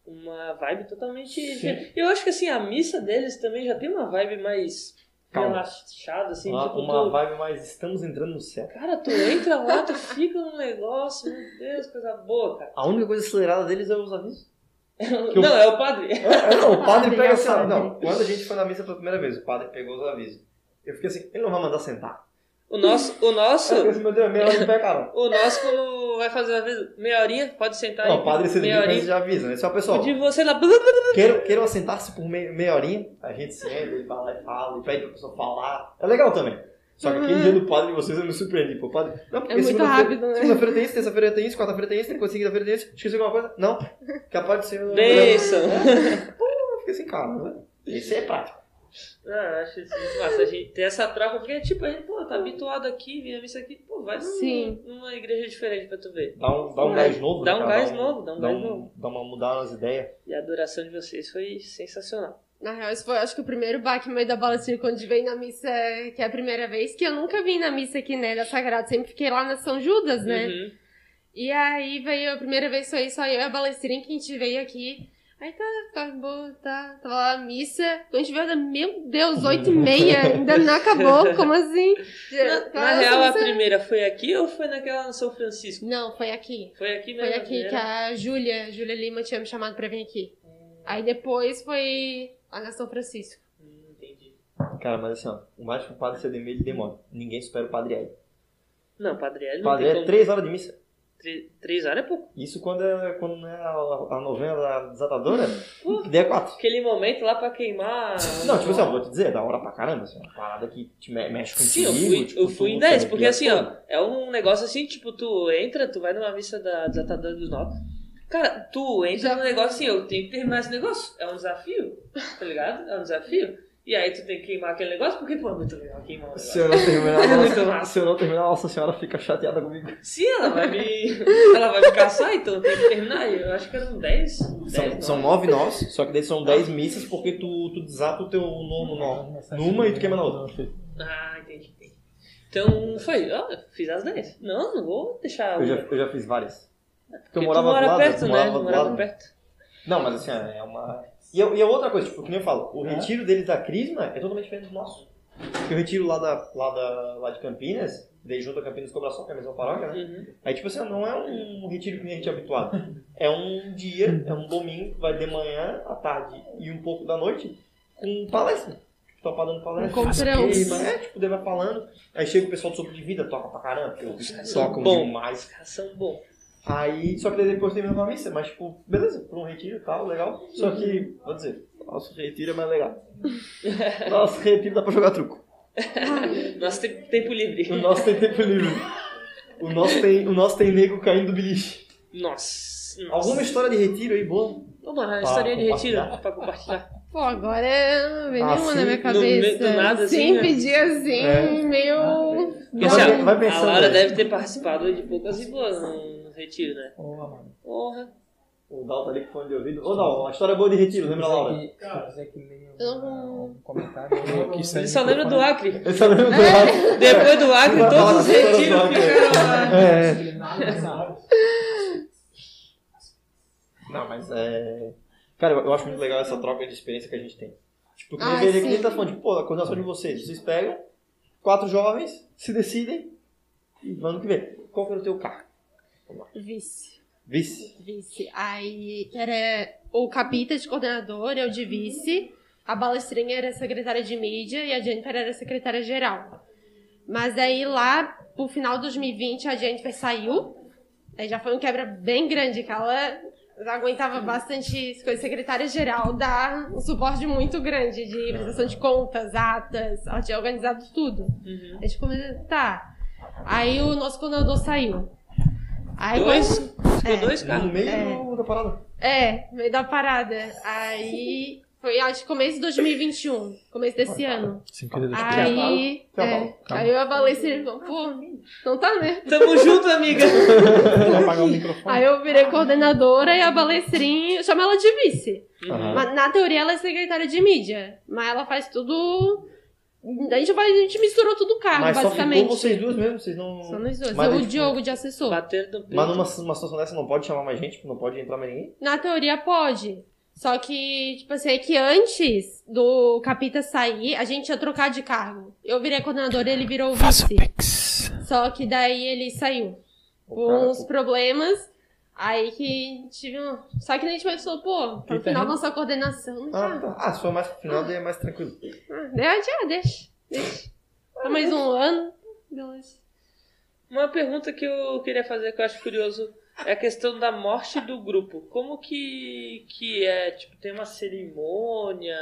uma vibe totalmente. Sim. Eu acho que assim, a missa deles também já tem uma vibe mais Calma. relaxada, assim. uma tipo, uma tu- vibe mais, estamos entrando no céu. Cara, tu entra lá, tu fica num negócio, meu Deus, coisa boa, cara. A única coisa acelerada deles é os avisos. Não, é o padre. É, é, não, o padre pega o assim, não, quando a gente foi na missa pela primeira vez, o padre pegou os avisos. Eu fiquei assim, ele não vai mandar sentar. O nosso, o nosso, Eu fiquei meu Deus, meia hora de pé, cara. o nosso quando vai fazer uma vez, meia horinha, pode sentar Não, aí. o padre se meia horinha. já avisa, né? Só, pessoal, De você lá. queiram, queiram assentar-se por meia, meia horinha, a gente senta, vai lá e fala, e pede pra pessoa falar. É legal também. Só que aquele Uhum. dia do padre de vocês eu me surpreendi, pô. Padre, não, porque É muito rápido, né? Segunda-feira tem isso, terça-feira tem isso, quarta-feira tem isso, depois segunda-feira tem isso. Esqueci alguma coisa? Não. Capaz de ser. Bênção. Eu fiquei assim, cara, né? Esse é prático. Ah, acho isso muito massa. A gente ter essa troca, porque, tipo, a gente, pô, tá habituado aqui, vinha missa aqui, pô, vai num- Sim. numa igreja diferente pra tu ver. Dá um, dá um Vai. gás novo, Dá né, um cara? gás novo, dá um gás novo. Dá uma mudada nas ideias. E a adoração de vocês foi sensacional. Na real, esse foi, acho que o primeiro baque no meio da bola, assim, quando a gente veio na missa, que é a primeira vez, que eu nunca vim na missa aqui, né, da Sagrada, sempre fiquei lá na São Judas, né? Uhum. E aí veio a primeira vez, foi só eu e a balestrinha que a gente veio aqui. Aí tá, tá boa, tá. Tava lá a missa. Quando a gente veio, meu Deus, oito e meia, ainda não acabou, como assim? Na, na real, a primeira foi aqui ou foi naquela no São Francisco? Não, foi aqui. Foi aqui mesmo. Foi aqui primeira? que a Júlia, Júlia Lima tinha me chamado pra vir aqui. Aí depois foi lá na São Francisco. Hum, entendi. Cara, mas assim, ó, o mais que o padre CDM ele demora. Ninguém supera o padre Hélio. Não, Padre Hélio O não padre tem Hélio é como. 3 horas de missa. Três horas é pouco. Isso quando é, quando é a, a novena da desatadora, que daí é 4. Aquele momento lá pra queimar. Não, tipo assim, ó, vou te dizer, é da hora pra caramba, assim, uma parada que te me- mexe contigo. Sim, eu fui, tipo, eu fui em tu 10, arrepia porque assim, ó, é um negócio assim, tipo, tu entra, tu vai numa missa da Desatadora dos Novos. Cara, tu entra no negócio assim, eu tenho que terminar esse negócio. É um desafio, tá ligado? É um desafio. E aí tu tem que queimar aquele negócio, porque, pô, é muito legal queimar um Se eu não terminar, É nossa, massa. se eu não terminar, Nossa Senhora fica chateada comigo. Sim, ela vai me. ela vai me caçar, então tenho que terminar. Eu acho que eram 10. São, 10 são nove nós, só que daí são dez missas porque tu, tu desata o teu nono nó numa e tu queima na outra. Ah, entendi, entendi. Então foi, ó, fiz as 10. Não, não vou deixar. Eu já, eu já fiz várias. Porque Porque eu tu morava do mora lado, perto, né? morava do Morava lado. perto. Não, mas assim, é uma. E, é- e é outra coisa, tipo, nem eu falo, o retiro deles da Crisma é totalmente diferente do nosso. Porque o retiro lá, da, lá, da, lá de Campinas, daí junto a Campinas Cobração, que é a mesma paróquia, né? Uhum. Aí, tipo assim, não é um retiro que nem a gente é habituado. É um dia, é um domingo, vai de manhã, à tarde e um pouco da noite, com palestra. Tipo, topa dando palestra. Encontrão. queima, É, tipo, daí vai falando. Aí chega o pessoal do Sopro de Vida, toca pra caramba, porque eles tocam Bom. demais. Caras são bons. Aí, só que daí depois termina uma missa, mas tipo, beleza, pra um retiro e tal, legal. Só que, vou dizer, nosso retiro é mais legal. Nosso retiro dá pra jogar truco. Nós temos tempo livre. O nosso tem tempo livre. O nosso tem, o nosso tem nego caindo do beliche. Nossa. nossa. Alguma história de retiro aí, boa? Ô, mano, a Pra historinha de retiro pra compartilhar. Pô, agora não vem Ah, nenhuma sim? na minha cabeça. do nada, assim, Sim, né? pedir assim, É. meio. Assim, ó, vai a pensando Laura aí. deve ter participado de poucas e boas no no retiro, né? Porra, mano. Porra. O Dal tá ali com fone de ouvido. Ô, Dal, uma história boa de retiro, lembra, Laura? Comentário, eu aqui sem Ele só lembra do. Acre. Eu só lembro do Dal. Depois do Acre, todos os retiros Acre. ficaram lá. É. Não, mas é. Cara, eu acho muito legal essa troca de experiência que a gente tem. Tipo, que Ah, veja que gente tá falando, tipo, pô, a coordenação de vocês. Vocês pegam quatro jovens, se decidem e vão no que vê. Qual que era o teu carro? Vice. Vice. Vice. Aí era o capita de coordenador, eu de vice. A balestrinha era secretária de mídia e a Jennifer era secretária geral. Mas aí lá, pro final de 2020, a Jennifer saiu. Aí já foi um quebra bem grande, que ela aguentava bastante coisa. Secretária geral dá um suporte muito grande de prestação de contas, atas. Ela tinha organizado tudo. Uhum. A gente começou, tá. Aí o nosso coordenador saiu. Aí Dois? quando- Ficou É. dois, cara? No meio É. da parada. É, no meio da parada. Aí foi, acho que começo de 2021, começo desse ano. Sem querer Aí, Cavalo. é, aí eu abalei e falou, pô, não tá, né? Tamo junto, amiga. Vou apagar o microfone. Aí eu virei coordenadora e a balestrinha, eu chamo ela de vice. Aham. Mas, na teoria ela é secretária de mídia, mas ela faz tudo... A gente, vai, a gente misturou tudo o cargo, Mas só basicamente. ficou vocês duas mesmo, vocês não. Só nós dois. Mas é, o tipo, Diogo de assessor. Bater no peito. Mas numa uma situação dessa não pode chamar mais gente, não pode entrar mais ninguém? Na teoria pode. Só que, tipo assim, é que antes do Capita sair, a gente ia trocar de cargo. Eu virei coordenadora e ele virou vice. Só que daí ele saiu. Com uns problemas. Aí que tive um. Só que a gente pensou, pô, pro final terreno? nossa coordenação. Ah, Ah, tá. Ah, for mais pro final, daí é mais tranquilo. ah, ah, deixa, deixa. Só mais um ano. Beleza. Uma pergunta que eu queria fazer que eu acho curioso é a questão da morte do grupo. Como que, que é? Tipo, tem uma cerimônia?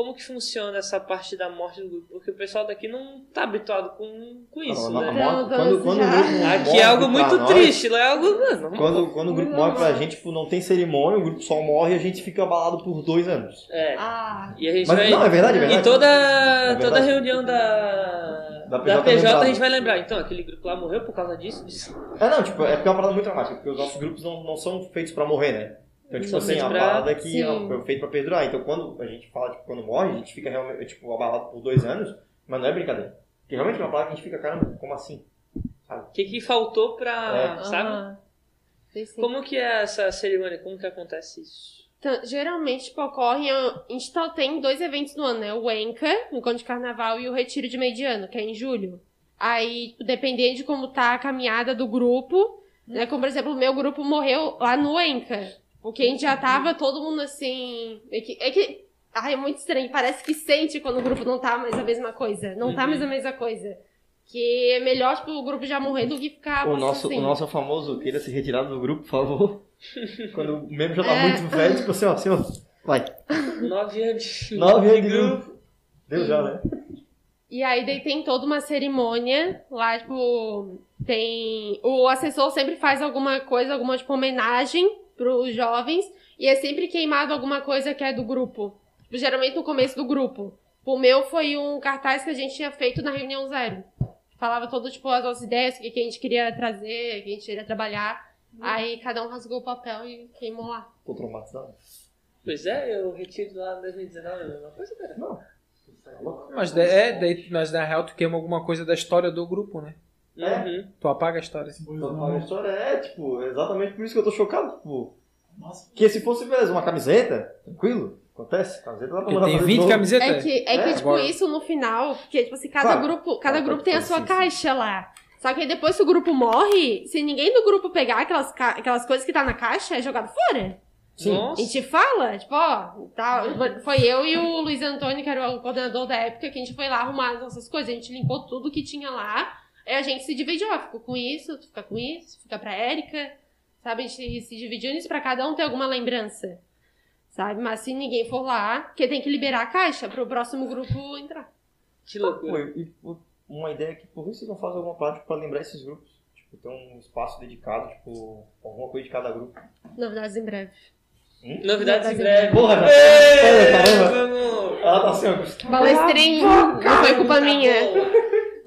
Como que funciona essa parte da morte do grupo? Porque o pessoal daqui não tá habituado com, com isso, Não, né? não, Não, quando, quando o já- grupo Aqui morre é algo muito nós, triste, lá é algo. Mano, Quando, quando o grupo morre pra gente, tipo, não tem cerimônia, o grupo só morre e a gente fica abalado por dois anos. É. Ah, E a gente Mas vai. não, é verdade, é verdade. toda, verdade. toda reunião da, Da da PJ PJ, a gente vai lembrar. Então, aquele grupo lá morreu por causa disso, disso. É, não, tipo, é porque é uma parada muito dramática, porque os nossos grupos não, não são feitos pra morrer, né? Então, tipo assim, feitos a pra- parada é que Sim. foi feito pra perdurar. Então, quando a gente fala, tipo, quando morre, a gente fica realmente, tipo, abalado por dois anos, mas não é brincadeira. Porque realmente é uma parada que a gente fica, caramba, como assim? O que, que faltou pra. É. Sabe? ah. Como que é essa cerimônia? Como que acontece isso? Então, geralmente, tipo, ocorre. A gente só tem dois eventos no ano, né? O Enca, no encontro de carnaval, e o Retiro de Mediano, que é em julho. Aí, dependendo de como tá a caminhada do grupo, né? Como, por exemplo, o meu grupo morreu lá no Enca. Porque a gente já tava todo mundo assim. É que, é que Ai, é muito estranho. Parece que sente quando o grupo não tá mais a mesma coisa. Não tá Uhum. mais a mesma coisa. Que é melhor, tipo, o grupo já morrer do que ficar O nosso, assim. o nosso famoso queira se retirar do grupo, por favor. Quando o membro já tá É. muito velho, tipo assim, ó, assim, ó. Vai. Nove anos. Nove anos de grupo. Deu já, né? E aí daí tem toda uma cerimônia lá, tipo, tem. O assessor sempre faz alguma coisa, alguma tipo, homenagem pros jovens, e é sempre queimado alguma coisa que é do grupo. Tipo, geralmente no começo do grupo. O meu foi um cartaz que a gente tinha feito na reunião zero. Falava todo, tipo, as nossas ideias, o que a gente queria trazer, o que a gente queria trabalhar. Aí cada um rasgou o papel e queimou lá. Tô traumatizado. Pois é, eu retiro lá em 2019 a mesma coisa, cara. Não. Mas, da- é, daí, mas na real tu queima alguma coisa da história do grupo, né? É. Uhum. Tu apaga a história. A história é, tipo, exatamente por isso que eu tô chocado, tipo. Nossa, Que se fosse, beleza, uma camiseta, tranquilo, acontece. Camiseta dá pra mandar tem fazer de 20 novo. camisetas. É que, é que É, tipo, agora- isso no final, porque, tipo assim, cada Claro. grupo, cada Claro, grupo tem a sua caixa lá. Só que aí depois que o grupo morre, se ninguém do grupo pegar aquelas, aquelas coisas que tá na caixa, é jogado fora. Sim. A Nossa. gente fala, tipo, ó, tá, foi eu e o Luiz Antônio, que era o coordenador da época, que a gente foi lá arrumar as nossas coisas. A gente limpou tudo que tinha lá. Aí a gente se dividiu, ó, ficou com isso, tu fica com isso, fica pra Érica. Sabe, a gente se dividiu nisso pra cada um ter alguma lembrança. Sabe? Mas se ninguém for lá, porque tem que liberar a caixa pro próximo grupo entrar. Que loucura. e, pô, uma ideia que por que vocês não fazem alguma prática pra lembrar esses grupos? Tipo, ter um espaço dedicado, tipo, alguma coisa de cada grupo. Novidades em breve. Novidades em breve. Porra, já- vamos. Ela tá assim, ó. Balestrinho, não foi culpa Tá minha.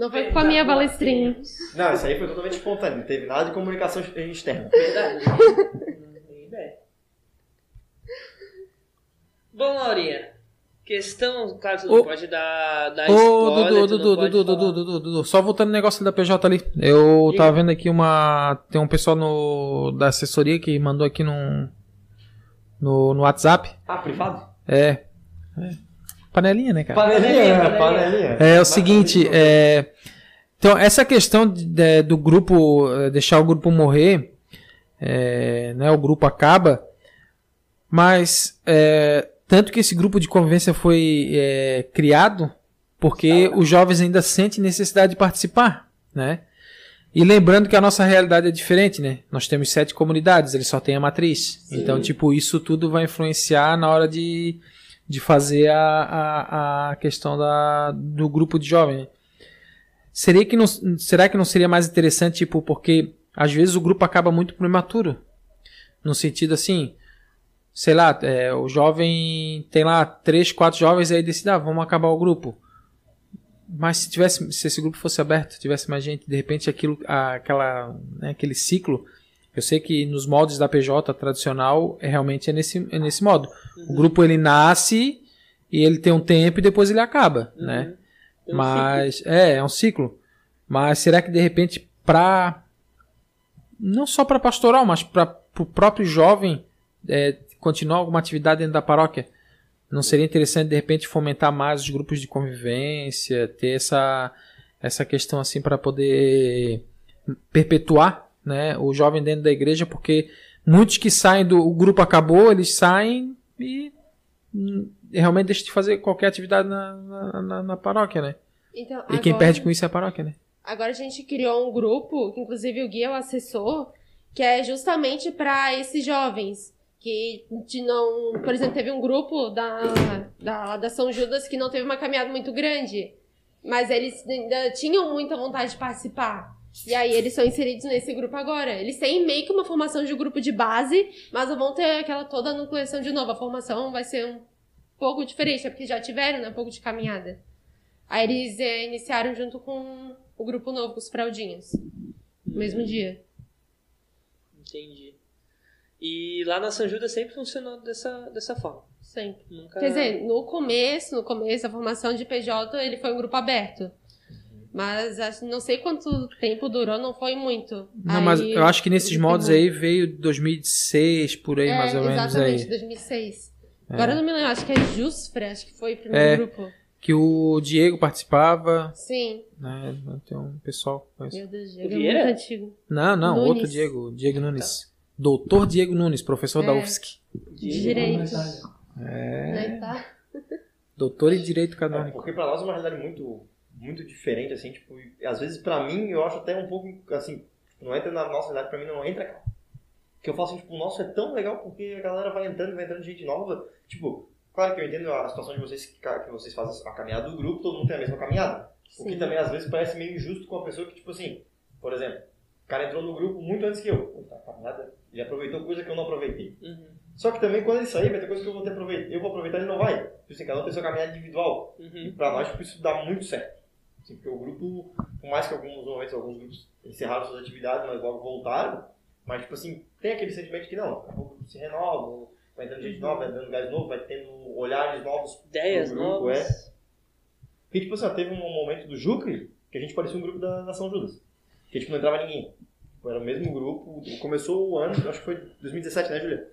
Não foi culpa minha, balestrinho. Não, isso aí foi totalmente espontâneo, não teve nada de comunicação externa. Verdade. Não tem ideia. Bom, Laurinha. Questão, claro, você não Ô, pode dar, dar Ô, spoiler, Dudu, tu não Dudu, pode Dudu. Dudu, Dudu, Dudu, só voltando no negócio da PJ ali. Eu Diga. tava vendo aqui uma. Tem um pessoal no, da assessoria que mandou aqui num, no, no WhatsApp. Ah, privado? É. é. Panelinha, né, cara? Panelinha, Panelinha, né? Panelinha. É o seguinte, é, então essa questão de- de- do grupo eh, deixar o grupo morrer, é, né, o grupo acaba, mas é, tanto que esse grupo de convivência foi é, criado porque os jovens ainda sentem necessidade de participar, né? E lembrando que a nossa realidade é diferente, né? Nós temos sete comunidades, eles só têm a matriz. Então, tipo, isso tudo vai influenciar na hora de, de fazer a, a, a questão da, do grupo de jovens. Seria que não, será que não seria mais interessante, tipo, porque às vezes o grupo acaba muito prematuro? No sentido assim, sei lá, é, o jovem tem lá três, quatro jovens aí decide, ah, vamos acabar o grupo. Mas se tivesse, se esse grupo fosse aberto, tivesse mais gente, de repente aquilo, aquela, né, aquele ciclo, eu sei que nos moldes da PJ tradicional é realmente é nesse, é nesse modo. O grupo ele nasce e ele tem um tempo e depois ele acaba, Uhum. né? Tem um Mas é, é um ciclo. Mas será que de repente para não só para pastoral, mas para o próprio jovem é, continuar alguma atividade dentro da paróquia? Não seria interessante de repente fomentar mais os grupos de convivência, ter essa essa questão assim para poder perpetuar, né, o jovem dentro da igreja, porque muitos que saem do o grupo acabou, eles saem e hum, realmente deixam de fazer qualquer atividade na, na, na- paróquia, né? Então, E quem agora- perde com isso é a paróquia, né? Agora a gente criou um grupo, que inclusive o guia é o assessor, que é justamente para esses jovens. Que de não. Por exemplo, teve um grupo da, da, da São Judas que não teve uma caminhada muito grande. Mas eles ainda tinham muita vontade de participar. E aí eles são inseridos nesse grupo agora. Eles têm meio que uma formação de grupo de base, mas vão ter aquela toda nucleação de novo. A formação vai ser um pouco diferente, é porque já tiveram né, um pouco de caminhada. Aí eles é, iniciaram junto com o grupo novo, com os fraldinhos. No mesmo dia. Entendi. E lá na São Judas sempre funcionou dessa, dessa forma. Sempre. Nunca... Quer dizer, no começo, no começo, a formação de PJ, ele foi um grupo aberto. Mas acho- não sei quanto tempo durou, não foi muito. Não, mas Aí- eu acho que nesses modos aí veio 2006, por aí, é, mais ou menos Exatamente, aí. 2006. Agora eu não me lembro, acho que é Jusfra, acho que foi o É. primeiro grupo. Que o Diego participava, Sim. né? Tem um pessoal que conhece. Meu Deus, O Diego é muito antigo. Não, não, Nunes. outro Diego, Diego Nunes. Doutor Diego Nunes, professor da É. UFSC. De direito. É. Tá? Doutor em Direito É, Canônico. porque pra nós é uma realidade muito, muito diferente, assim, tipo, e às vezes pra mim eu acho até um pouco, assim, não entra na nossa realidade, pra mim não entra, cara. Que eu falo assim, tipo, o nosso é tão legal porque a galera vai entrando, vai entrando gente nova. Tipo, claro que eu entendo a situação de vocês que, vocês fazem a caminhada do grupo, todo mundo tem a mesma caminhada. O que Sim. também às vezes parece meio injusto com a pessoa que, tipo assim, por exemplo, o cara entrou no grupo muito antes que eu. Caminhada, ele aproveitou coisa que eu não aproveitei. Uhum. Só que também quando ele sair, vai ter coisa que eu vou ter aproveitar. Eu vou aproveitar e ele não vai. Tipo assim, cada um tem sua caminhada individual. E Uhum. pra nós, tipo, isso dá muito certo. Assim, porque o grupo, por mais que alguns momentos, alguns grupos encerraram suas atividades, mas logo voltaram, mas, tipo assim, tem aquele sentimento que não, a pouco se renova, vai entrando gente nova, vai entrando gás novo, vai tendo olhares novos. Ideias pro grupo, novas. Porque, tipo assim, ó, teve um momento do Jucre que a gente parecia um grupo da, São Judas. Que, tipo, não entrava ninguém. Tipo, Era o mesmo grupo, começou o ano, acho que foi 2017, né, Julia?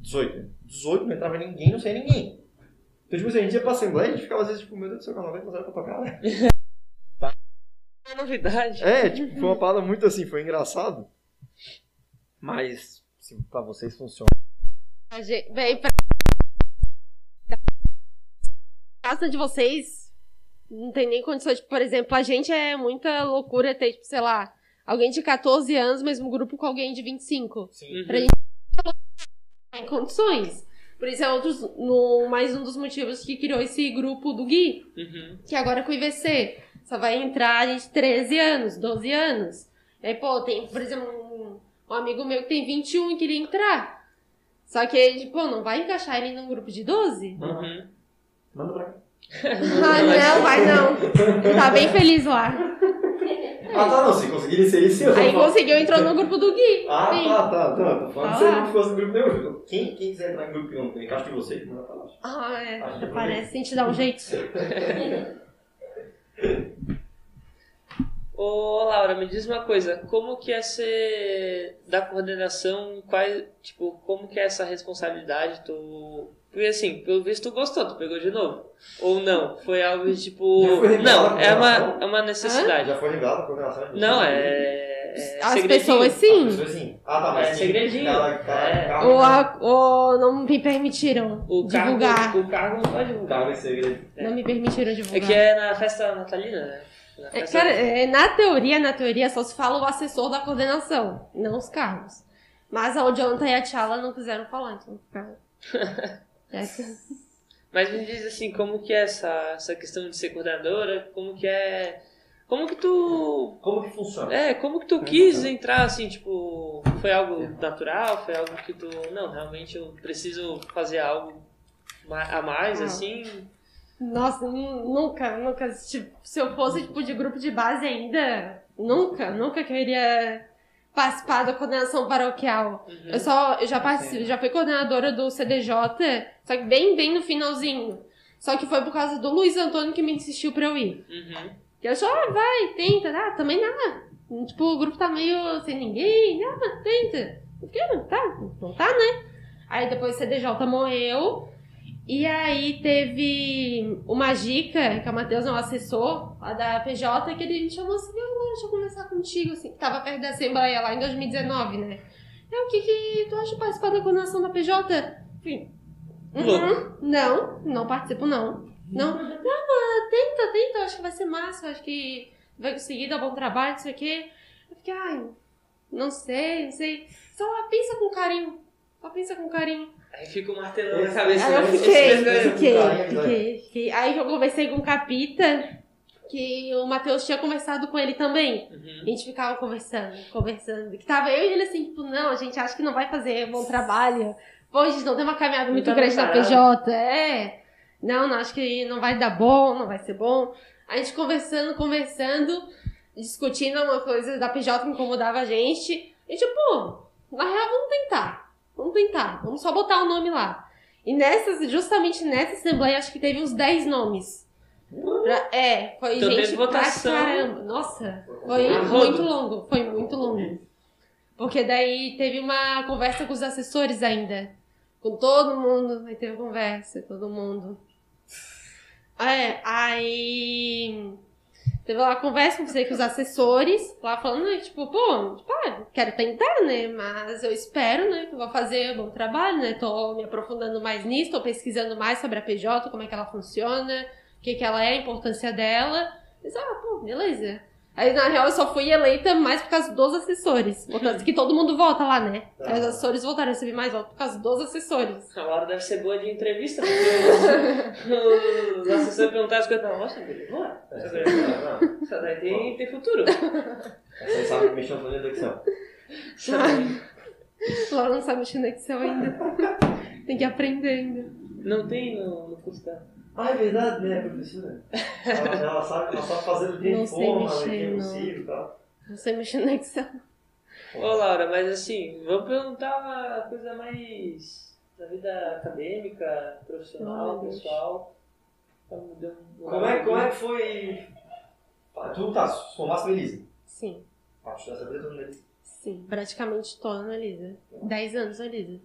18. né? 18 não entrava ninguém, não saía ninguém. Então, tipo assim, a gente ia pra Assembleia e a gente ficava às vezes, tipo, meu Deus do céu, canal vai passar pra tocar, né? É uma novidade. É, tipo, foi uma parada muito assim, foi engraçado. Mas, assim, pra vocês funciona. A gente, véi, pra... casa de vocês não tem nem condições. Tipo, por exemplo, a gente é muita loucura ter, tipo, sei lá, alguém de 14 anos, mesmo grupo com alguém de 25. Sim. Pra gente tem condições. Por isso é outros, no, mais um dos motivos que criou esse grupo do Gui. Uhum. Que agora com o IVC só vai entrar gente de 13 anos, 12 anos. Aí, pô, tem, por exemplo, um, um amigo meu que tem 21 e queria entrar. Só que ele, tipo, não vai encaixar ele num grupo de 12? Uhum. Manda pra cá. Ah, não, vai não. Ele tá bem feliz lá. Ah, tá, não, se conseguir inserir, sim, Aí conseguiu, entrou no grupo do Gui. Ah, Sim. tá, tá, tá. Tô falando Ah. que você não fosse no grupo nenhum. Então, Quem, quem quiser entrar em grupo nenhum, eu encaixo em você, manda pra lá. Ah, é. Acho que Parece, a gente dá um jeito. Ô, Laura, me diz uma coisa, como que é ser da coordenação, qual, tipo, como que é essa responsabilidade, tu... Porque assim, pelo visto tu gostou, tu pegou de novo. Ou não, foi algo tipo... Foi revelado Não, é uma, é uma necessidade. Já foi revelado a coordenação? de Não, é... é As segredinho. pessoas As sim. pessoas, sim. Ah, tá, mas É sim, segredinho. É. Ou, a- ou não me permitiram O divulgar. cargo, o cargo não pode divulgar. cada segredo. Não me permitiram É divulgar. que é na festa natalina, né? Na É, festa- cara, é, na teoria, na teoria, só se fala o assessor da coordenação, não os cargos. Mas a Jonathan e a Tchala não quiseram falar, então ficaram. É que- Mas me diz assim, como que é essa, essa questão de ser coordenadora? Como que é... Como que tu... Como que funciona? É, como que tu quis entrar assim, tipo... Foi algo natural? Foi algo que tu... Não, realmente eu preciso fazer algo a mais, Ah. assim... Nossa, nu- nunca, nunca. Tipo, se eu fosse tipo, de grupo de base ainda, nunca, nunca queria participar da coordenação paroquial. Uhum. Eu só, eu já participei, já fui coordenadora do CDJ, só que bem, bem no finalzinho. Só que foi por causa do Luiz Antônio que me insistiu pra eu ir. Uhum. Eu só, ah, vai, tenta, ah, também nada. Tipo, o grupo tá meio sem ninguém, ah, tenta. Fiquei, não tá, não tá, né? Aí depois o CDJ morreu. E aí teve uma dica, que o Matheus é um assessor lá da PJ, que ele me chamou assim, não, deixa eu conversar contigo, assim, que tava perto da Assembleia lá em 2019, né? É o que que tu acha de participar da coordenação da PJ? Falei, uhum, não, não participo não. Não, não, mas tenta, tenta, eu acho que vai ser massa, eu acho que vai conseguir dar bom trabalho, não sei o quê. Eu fiquei, ai, não sei, não sei. Só pensa com carinho, só pensa com carinho. Aí fica o martelão na cabeça. Aí eu né? fiquei, fiquei, fiquei, fiquei. Aí eu conversei com o Capita, que o Matheus tinha conversado com ele também. Uhum. A gente ficava conversando, conversando. Que tava eu e ele assim, tipo, não, a gente acha que não vai fazer bom trabalho. Pô, a gente não tem uma caminhada muito grande na. PJ. É. Não, não, acho que não vai dar bom, não vai ser bom. A gente conversando, conversando, discutindo uma coisa da PJ que incomodava a gente. E tipo, na real, vamos tentar. Vamos tentar. Vamos só botar o nome lá. E nessas, justamente nessa assembleia, acho que teve uns 10 nomes. Pra- é, foi Então gente votação. pra caramba. Nossa, foi Ah, muito longo. Foi muito longo. Porque daí teve uma conversa com os assessores ainda. Com todo mundo. Aí teve conversa, todo mundo. É, aí. Teve lá conversa, conversei com os assessores, lá falando, né, tipo, pô, tipo, ah, quero tentar, né? Mas eu espero, né, que eu vou fazer um bom trabalho, né? Tô me aprofundando mais nisso, tô pesquisando mais sobre a PJ, como é que ela funciona, o que que ela é, a importância dela. Mas, ah, pô, beleza. Aí, na real, eu só fui eleita mais por causa dos assessores. Causa que todo mundo vota lá, né? Aí os assessores voltaram a receber mais votos por causa dos assessores. A Laura deve ser boa de entrevista, porque os os assessores perguntaram as coisas, nossa, beleza, boa. Essa daí- Não, essa daí tem, tem futuro. Você sabe mexer no do Excel. Laura não sabe mexer no Excel ainda. Tem que aprender ainda. Não tem no, no curso da... Ah, é verdade, né, professora? Ela, ela sabe, ela sabe fazer do que Não de sei forma, mexer, do que é não. possível e tal. Não sei mexer no Excel. Ô Laura, mas assim, vamos perguntar uma coisa mais da vida acadêmica, profissional, pessoal. Um- Como é, como é que foi... Ah, Tu tá, se formasse no Elisa. Sim, Ah, tu toda no Elisa. sim. Praticamente tô na Elisa. 10 anos na Elisa.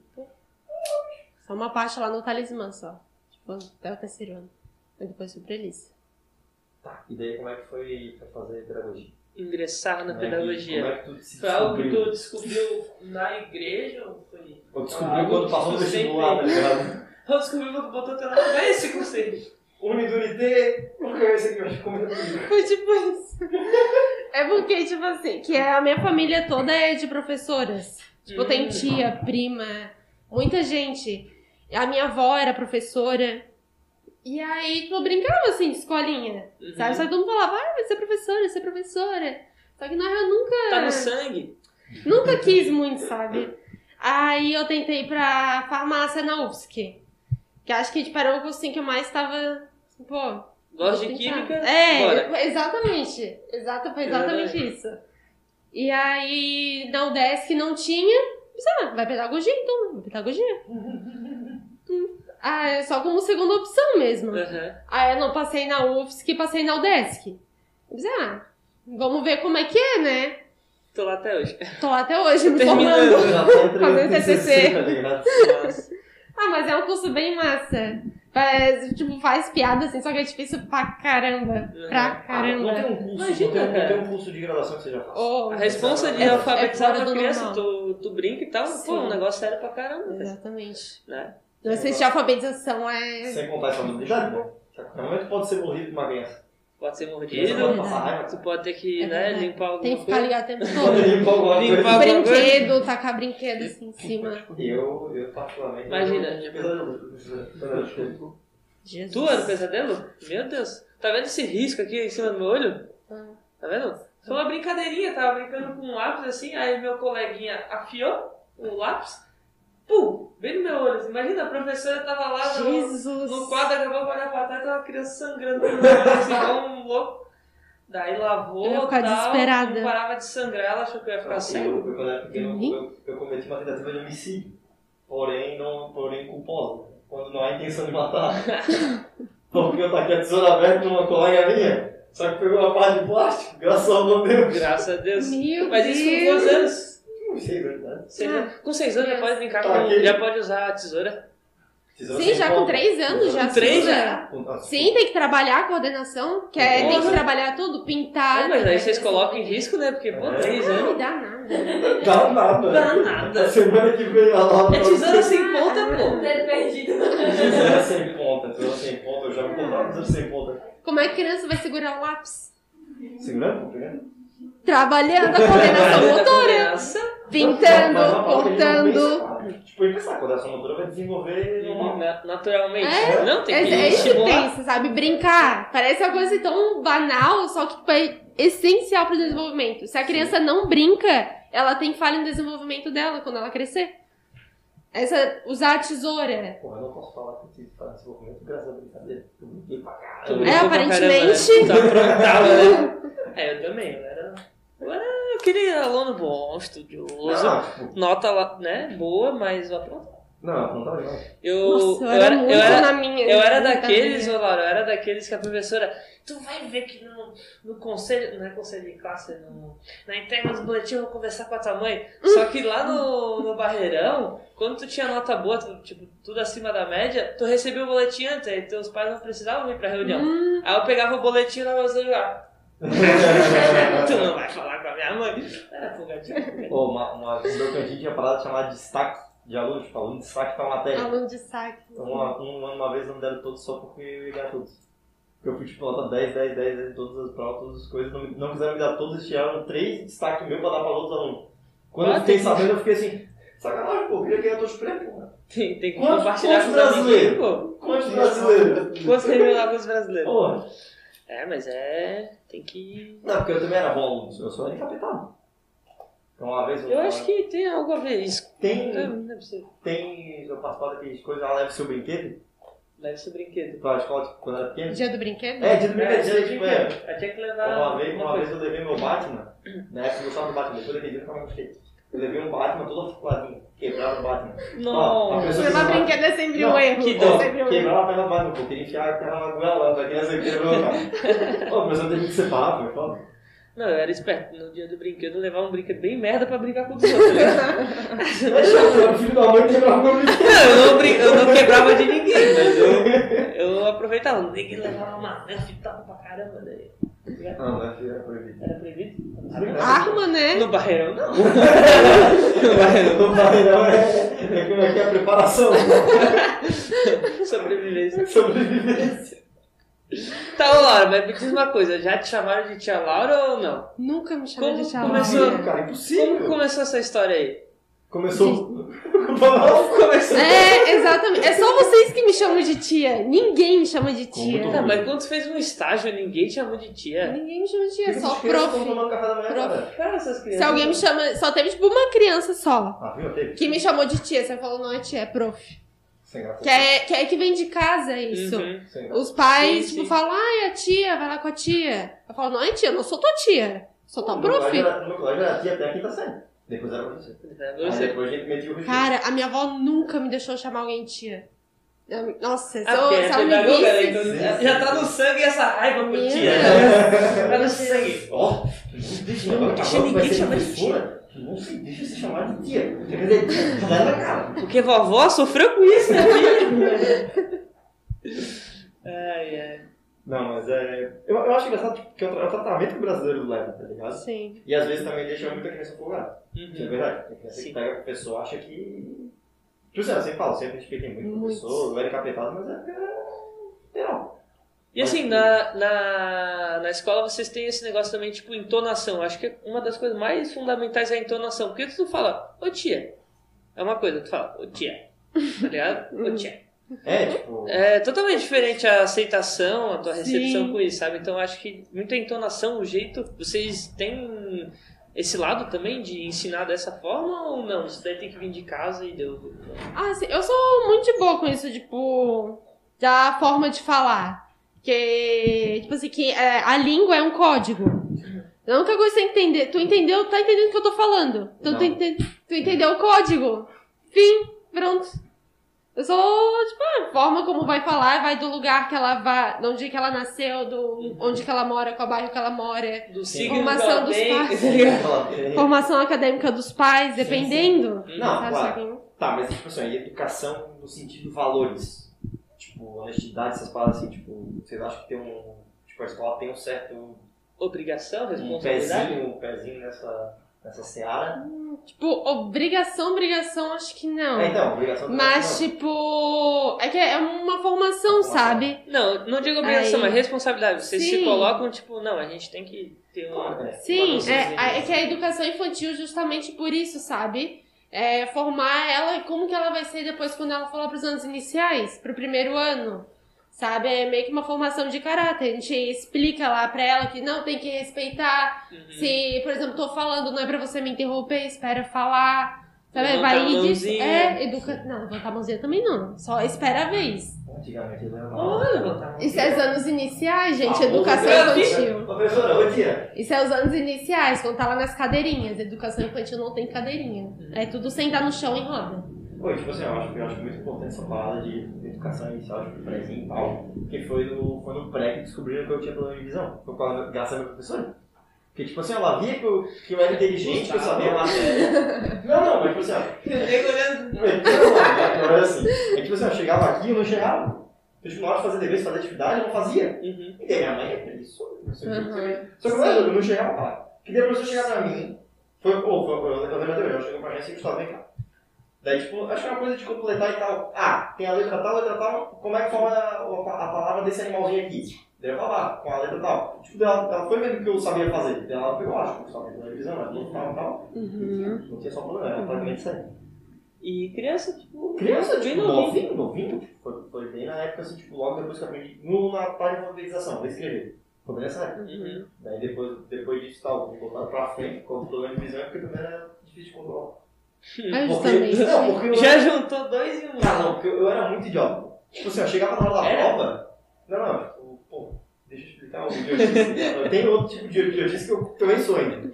Só uma parte lá no talismã só. Até o terceiro ano. Aí depois fui pra Elisa. Tá, e daí como é que foi pra fazer pedagogia? Ingressar na Como é que- pedagogia. Como é que tu se Foi algo que descobriu? tu descobriu na igreja ou foi? Ou descobriu algo quando que passou no vestibular, tá ligado? Eu descobri quando botou teu nome. É esse conselho. Unidunité, que é esse aqui? Eu acho que. Foi tipo isso. É porque, tipo assim, que a minha família toda é de professoras. Tipo, tem Hum. tia, prima, muita gente. A minha avó era professora. E aí, tipo, eu brincava assim, de escolinha. Uhum. Sabe? Só que todo mundo falava, ah, vai ser professora, vai ser professora. Só que na real eu nunca. Tá no sangue. Nunca quis muito, sabe? Aí eu tentei ir pra farmácia na UFSC. Que acho que tipo, era o curso assim, que eu mais tava. assim, Pô. Gosto de química? É, Bora. exatamente. Exato, foi exatamente isso. E aí, na UDESC não tinha. Pensei, ah, vai pedagogia então, vai pedagogia. Ah, é só como segunda opção mesmo. Aham. Aí eu não passei na UFSC e passei na UDESC. Ah, vamos ver como é que é, né? Tô lá até hoje. Tô lá até hoje me formando. Tá Fazendo TCC. tá? Nossa. Ah, mas é um curso bem massa. Faz, tipo, faz piada assim, só que é difícil pra caramba. Pra Ah, não caramba. tem um curso, Imagina, não, tem, não tem um curso de graduação que você já faz. Oh, A responsa de É- alfabetizar é do criança, normal. tu, tu brinca e tal, pô, Sim. um negócio sério pra caramba. Exatamente. né? Não a alfabetização é. Sem contar essa habilidade, né? A momento pode ser morrido por uma criança. Pode ser mordido, pode passar raiva. tu pode ter que, É né, limpar alguma Tem que ficar ligado o tempo Pode todo. limpar alguma coisa. Limpar coisa. Brinquedo, tacar brinquedo assim em cima. Eu, eu particularmente... Imagina. eu pesadelo. Jesus. Tu era o pesadelo? Meu Deus. Tá vendo esse risco aqui em cima do meu olho? Ah. Tá vendo? Foi uma brincadeirinha, tava brincando com um lápis assim, aí meu coleguinha afiou o lápis, pum, bem no meu olho. assim. Imagina, a professora tava lá no, no quadro, acabou de olhar pra trás, tava uma criança sangrando no meu olho, assim, igual um louco. Daí lavou, Eu ia ficar tal, desesperada. não parava de sangrar, ela achou que eu ia ficar Assim, cego. eu, eu, Uhum. eu, eu cometi uma tentativa de homicídio. Porém, não, porém culposa. Quando não há intenção de matar. Porque eu taquei a tesoura aberta numa colega minha. Só que pegou uma parte de plástico. Graças ao meu Deus. Graças a Deus. Meu Mas isso com Deus. quantos anos? Não sei, Ah. Com seis anos já pode brincar Tá com. aqui. Já pode usar a tesoura. Tesoura Sim, já com. 3 anos já Com três já? Ah, Sim, tem que trabalhar a coordenação, que é, tem que trabalhar tudo, pintar. Mas aí né? vocês colocam em risco, né? Porque, pô, É. três Não anos. dá nada. Dá nada. Dá nada. A semana que vem a Laura. É tesoura sem ponta, pô. Perdido. Tesoura sem ponta. Tesoura sem ponta. Eu já me contava tesoura sem ponta. Como é que a criança vai segurar o lápis? Segurando? Trabalhando a coordenação motora. Pintando, Mas não cortando. pensa. Tipo, pensar, a coordenação motora vai desenvolver normal. Naturalmente. É, Não, tem É, que é isso que pensa, sabe? Brincar. Parece uma coisa tão banal, só que é essencial pro desenvolvimento. Se a criança não brinca, ela tem falha no desenvolvimento dela quando ela crescer. Essa, usar a tesoura. Porra, eu não posso falar que eu tive para desenvolvimento graças à brincadeira. Eu brinquei pra Tu caralho. brincou pra aparentemente. caramba, né? Aprontava, né? É, eu também. Era aquele aluno bom, estudioso. Não, tipo, Nota, lá, né? Boa, mas eu aprontava. não, não. Eu, Nossa, eu, era, eu era, na minha. Eu era daqueles, ô Laura, eu era daqueles que a professora. Tu vai ver que no, no conselho. Não é conselho de classe, no, na entrega dos boletins eu vou conversar com a tua mãe. Só que lá no, no Barreirão, quando tu tinha nota boa, tu, tipo, tudo acima da média, tu recebia o boletim antes, aí teus pais não precisavam vir pra reunião. Hum, Aí eu pegava o boletim na mesa lá. tu não vai falar com a minha mãe. Pro gatinho. Pô, uma, uma cantinho tinha parada chamada de destaque de aluno, tipo, aluno de destaque pra matéria. Aluno de saque. Então, uma, um ano, uma vez, não deram todos só porque eu ia ganhar todos. Porque eu fui, tipo, nota 10, 10, 10, 10 em todas as provas, todas as coisas. Não, não quiseram me dar todos, eles tiraram três destaques meu pra dar pra outros alunos. Quando eu Ah, fiquei tem- sabendo, eu fiquei assim, sacanagem, pô, eu queria ganhar todos os prêmios, pô. Tem, tem que Quantos- compartilhar com quantos os amiguinhos, brasileiros? pô. Quantos brasileiros? Quantos terminou lá com os brasileiros? Porra. É, mas é. Tem que. Não, porque eu também era bom aluno, eu só era encapetado. Então, uma vez... Eu acho que tem algo a ver isso. Tem, Não, não é tem, eu participava daquelas coisas, ela leva seu brinquedo Leve seu brinquedo. pra escola, tipo, quando era pequeno. Dia do brinquedo? É, dia do brinquedo, É, dia, tipo, é, Eu tinha que levar. Uma vez, uma coisa. vez eu levei meu Batman, na época eu gostava do Batman, depois daquele dia eu nunca mais gostei. Eu levei um Batman todo articuladinho, quebraram o Batman. Ó, a Não. pessoa Levar que- brinquedo é sempre um erro. que sempre erro. Quebraram a perna do Batman, pô, queria enfiar a perna na goela da criança que quebrou. Pô, mas eu teve que separar, foda. Não, eu era esperto. No dia do brinquedo, eu levava um brinquedo bem merda pra brincar com os outros. né? Filho da mãe que quebrava o meu brinquedo. Não, eu não, brin- eu não quebrava de ninguém, mas eu, eu aproveitava. Não tem que levar uma nerf top pra caramba. Daí. Não, não é filho, era proibido. Era proibido? Arma, né? No barreirão, não. No barreirão, no barreirão é, é como é que é a preparação, Sobrevivência. sobrevivência. Tá, Laura, mas me diz uma coisa. Já te chamaram de tia Laura ou não? Nunca me chamaram Como de tia começou? Laura. Impossível, cara, Como impossível. começou essa história aí? Começou... Como começou? É, exatamente. É só vocês que me chamam de tia. Ninguém me chama de tia. Como Tá, mas quando tu fez um estágio, ninguém te chamou de tia. Ninguém me chama de tia, que só estão prof. tomando café da manhã, Prof. cara? Cara, essas crianças. Se alguém me chama. Só teve tipo uma criança só. Ah, viu? Teve. Que me chamou de tia. Você falou, não é tia, é prof. Que é, que é que vem de casa isso. Uhum. Os pais, Sim, tipo, sim. falam, ai, a tia, vai lá com a tia. Eu falo, não é tia, eu não sou tua tia. Sou tua prof. No meu colégio era tia até a quinta série. Depois era professor. É, Aí você. depois a gente metia o. Cara, a minha avó nunca me deixou chamar alguém de tia. Eu- Nossa, se, Ah, eu, porque é se ela me pedagoga, né? visse... Então, Sim, já tá no sangue essa raiva por Meu tia. Deus. Tá no sangue. Ó, deixa vai ninguém chamar de tu Não se deixa se chamar de tia. Quer dizer, já na cara. Porque vovó sofreu com isso, né? Ai, ai. Não, mas é. Eu, eu acho engraçado tipo, que é o tra- é o tratamento que o brasileiro leva, tá ligado? Sim. E às vezes também deixa muita criança folgada. Isso é Uhum. verdade. Tem criança Sim. que pega o professor acha que. Tipo assim, eu sempre falo, sempre respeitei muito Muito. professor, eu era encapetado, mas é. Geral. E assim, na, na, na escola vocês têm esse negócio também, tipo, entonação. Acho que uma das coisas mais fundamentais é a entonação. Porque tu fala, ô tia. É uma coisa, tu fala, ô tia. Tá ligado? Ô tia. É, tipo. É totalmente diferente a aceitação, a tua recepção Sim. com isso, sabe? Então acho que muita entonação, o jeito. Vocês têm esse lado também de ensinar dessa forma ou não? Isso daí tem que vir de casa e deu. Ah, sim, eu sou muito de boa com isso, tipo, da forma de falar. Que, tipo assim, que é, a língua é um código. A única coisa que você entender, tu entendeu, tá entendendo o que eu tô falando. Então tu, Não. ente- tu entendeu o código. Fim, pronto. Eu sou, tipo, a forma como vai falar, vai do lugar que ela vai, de onde que ela nasceu, do onde que ela mora, qual bairro que ela mora. Do Sim. Formação dos tem, pais. Formação acadêmica dos pais, dependendo. Não, Sabe, claro. sabe? Tá, mas tipo assim, educação no sentido de valores. Tipo, honestidade, essas palavras assim, tipo, vocês acham que tem um. Tipo, a escola tem um certo. Obrigação, um responsabilidade. pezinho, um pezinho nessa, nessa seara. Tipo, obrigação, obrigação, acho que não. É, então, obrigação Mas, não. tipo, é que é uma formação, Formação. sabe? Não, não digo obrigação, Aí. mas responsabilidade. Vocês se Sim. colocam, tipo, não, a gente tem que ter um. Claro, é. Sim, noçãozinha é, é que a educação infantil justamente por isso, sabe? É formar ela, como que ela vai ser depois quando ela for lá pros anos iniciais, pro primeiro ano. Sabe? É meio que uma formação de caráter. A gente explica lá pra ela que não tem que respeitar. Uhum. Se, por exemplo, tô falando, não é pra você me interromper, espera falar. Sabe? Vai disso. mãozinha. É, educa... Não, levantar a mãozinha também não. Só espera a vez. Antigamente ele era Olha. Isso é os anos iniciais, gente, Ah, educação infantil. Professora, ô tia. Isso é os anos iniciais, quando tá lá nas cadeirinhas. Educação infantil não tem cadeirinha. É tudo sentar no chão em roda. Oi, tipo assim, eu acho, eu acho muito importante essa parada de educação inicial, tipo, prézinho e tal. Que foi no, foi no pré que descobriram que eu tinha problema de visão. Foi por causa- graças à minha professora. Porque, tipo assim, ela via que eu, que eu era inteligente, que eu sabia a matéria. Não, não, mas tipo assim, ó. Olhando. Não, não, não, não era assim. É que tipo assim, eu chegava aqui e eu não chegava. Então, tipo, na hora de fazer dever, fazer atividade, eu não fazia. Uhum. E daí minha mãe é preguiçosa, não sei o que, Uhum. Só que eu, eu não chegava lá. Que daí a professora chegava pra mim, foi, pô, foi, eu, eu lembro até hoje, ela chegou pra mim assim, Gustavo, vem cá. Daí, tipo, acho que é uma coisa de completar e tal. Ah, tem a letra tal, a letra tal, como é que forma a, a, a palavra desse animalzinho aqui? Eu falava, com a letra tal. Tipo, ela, ela foi vendo o que eu sabia fazer. Ela pegou, acho que eu sabia fazer revisão, mas não tal, tal. Uhum. Não tinha só problema, era praticamente isso aí. E criança, tipo. Criança, bem tipo, novinho. novinho, tipo, Foi, foi bem na época, assim, tipo, logo depois que eu aprendi, no, na parte de alfabetização, vou escrever. Foi bem nessa época. Uhum. Daí depois, depois disso, tal, vou botar pra frente, quando tô vendo visão, porque também era difícil de controlar. Porque, justamente. não, porque eu Já juntou dois e um. Cara, não, porque eu, eu era muito idiota. Tipo assim, eu chegava na hora da Era? prova. Não, não, tipo, pô, deixa eu explicar o idiotice. eu tenho outro tipo de idiotice que eu também ainda.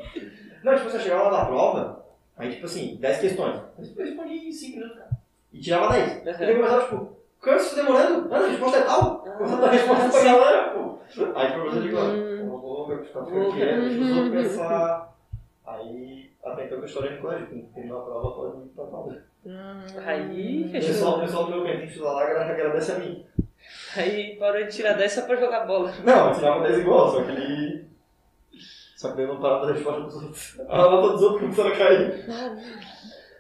Não, tipo eu chegava na hora da prova, aí tipo assim, 10 questões. Eu respondi em 5 minutos, cara. E tirava 10. E daí começava, tipo, canso demorando? Ah, a resposta é tal. Começava a dar resposta pra galera, pô. Aí o professor digo, Uhum. eu vou Vou- quieto, deixa os Uhum. pensar. Aí, até então que eu estourei no colégio, quando terminou a prova, pode ir pra prova. Aí O fechou. pessoal, o pessoal do meu cantinho de lá agra- agradece a mim. Aí parou de tirar 10 só pra jogar bola. Não, eu tirava 10 igual, só que ele. Só que daí eu não parava da resposta dos outros. A nota dos outros começaram a cair.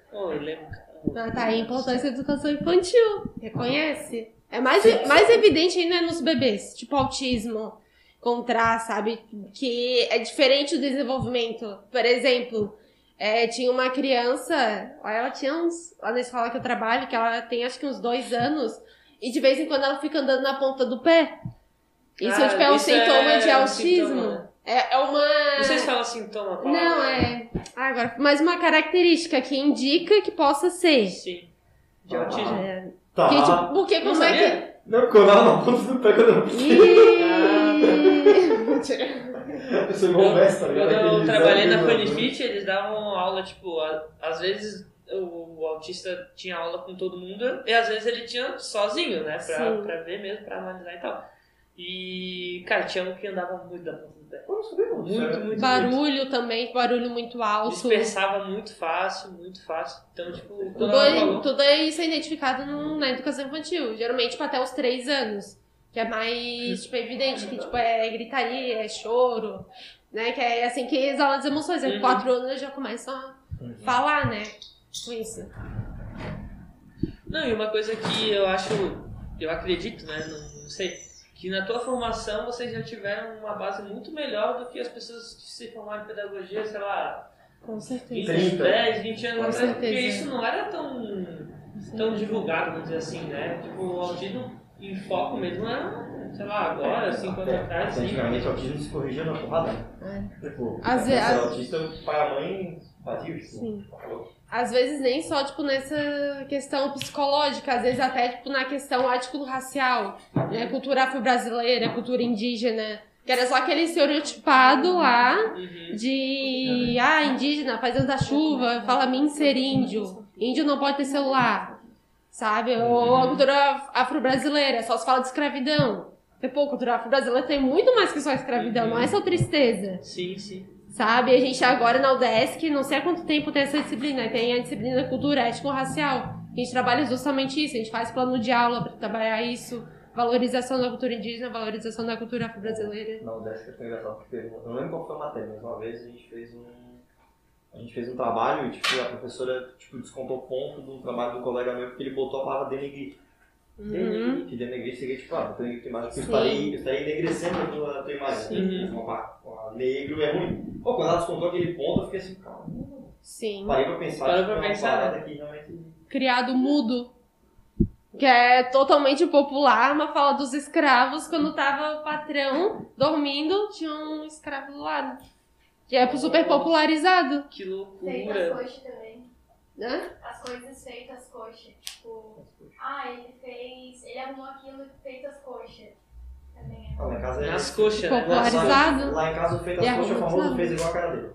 Pô, eu lembro, cara. Ah, tá aí a importância da educação infantil. Reconhece? É mais, mais evidente ainda nos bebês, tipo autismo, contrar, sabe? Que é diferente do desenvolvimento. Por exemplo, é, tinha uma criança, ela tinha uns. Lá na escola que eu trabalho, que ela tem acho que uns dois anos, e de vez em quando ela fica andando na ponta do pé. Isso, Ah, tipo, é um sintoma é de um autismo. sintoma. É, é uma. Não sei se fala sintoma. a palavra. Não, é. Ah, agora, mais uma característica que indica que possa ser. Sim. De autismo. É, Tá. que, tipo, porque Não como é que. Não, porque eu andava na ponta do pé quando eu Ih! Eu sou tá ligado? Quando eu trabalhei na zero vírgula Funifit, eles davam aula, tipo, a- às vezes o, o autista tinha aula com todo mundo e às vezes ele tinha sozinho, né? Pra, Sim. pra ver mesmo, pra analisar e tal. E, cara, tinha um que andava muito da ponta do pé. Muito, muito, muito. Barulho também, barulho muito alto. Dispersava muito fácil, muito fácil. Então, tipo, Tudo, é- falou, tudo isso é identificado no- na educação infantil. Geralmente tipo, até os três anos. Que é mais tipo, evidente que tipo, é gritaria, é choro. Né? Que é assim que exala as emoções. É Uhum. quatro anos já começam a falar, né? Com isso. Não, e uma coisa que eu acho, eu acredito, né? Não, não sei, que na tua formação vocês já tiveram uma base muito melhor do que as pessoas que se formaram em pedagogia, sei lá, Com 20, certeza. 30. 10, 20 anos Com atrás, porque certeza. isso não era tão, tão divulgado, vamos dizer assim, né? Tipo, o autismo em foco mesmo era, sei lá, agora, 5 anos atrás, assim. Antigamente o autismo se corrigia na porrada. Tipo, Às se vezes- era autista, o pai e a mãe batiam. Tipo, Sim. falou. Às vezes nem só, tipo, nessa questão psicológica, às vezes até, tipo, na questão ético-racial, né? Cultura afro-brasileira, cultura indígena, que era só aquele estereotipado lá Uhum. de, ah, indígena, faz da chuva, fala mim ser índio, índio não pode ter celular, sabe? Ou a cultura afro-brasileira, só se fala de escravidão. Pô, a cultura afro-brasileira tem muito mais que só escravidão, não é só tristeza. Sim, sim. Sabe? A gente agora na UDESC, não sei há quanto tempo tem essa disciplina, tem a disciplina cultura étnico-racial. A gente trabalha justamente isso, a gente faz plano de aula para trabalhar isso, valorização da cultura indígena, valorização da cultura afro-brasileira. Na UDESC foi engraçado porque eu não lembro qual foi a matéria, mas uma vez a gente fez um. A gente fez um trabalho e tipo, a professora tipo, descontou ponto do trabalho do colega meu porque ele botou a palavra denegrir. Uhum. Que denegrir seria tipo, ah, denegrir tua imagem, porque eu Sim. estaria, eu estaria enegrecendo a tua, a tua imagem. Sim. Uma, pa- uma, negro é ruim. Pô, quando ela descontou aquele ponto, eu fiquei assim, calma. Sim. Parei pra pensar, Parou tipo, pra é pensar, que realmente. Criado mudo. Que é totalmente popular, uma fala dos escravos, quando tava o patrão dormindo, tinha um escravo do lado. Que é super popularizado. Que loucura. coxas também. Né? As coisas feitas as coxas. Tipo, ah, ele fez. Ele arrumou aquilo feito as coxas. Também é. Ah, lá em casa é. Nas coxas, né? Popularizado. Lá em casa o feito E as coxas, o famoso fez igual a cara dele.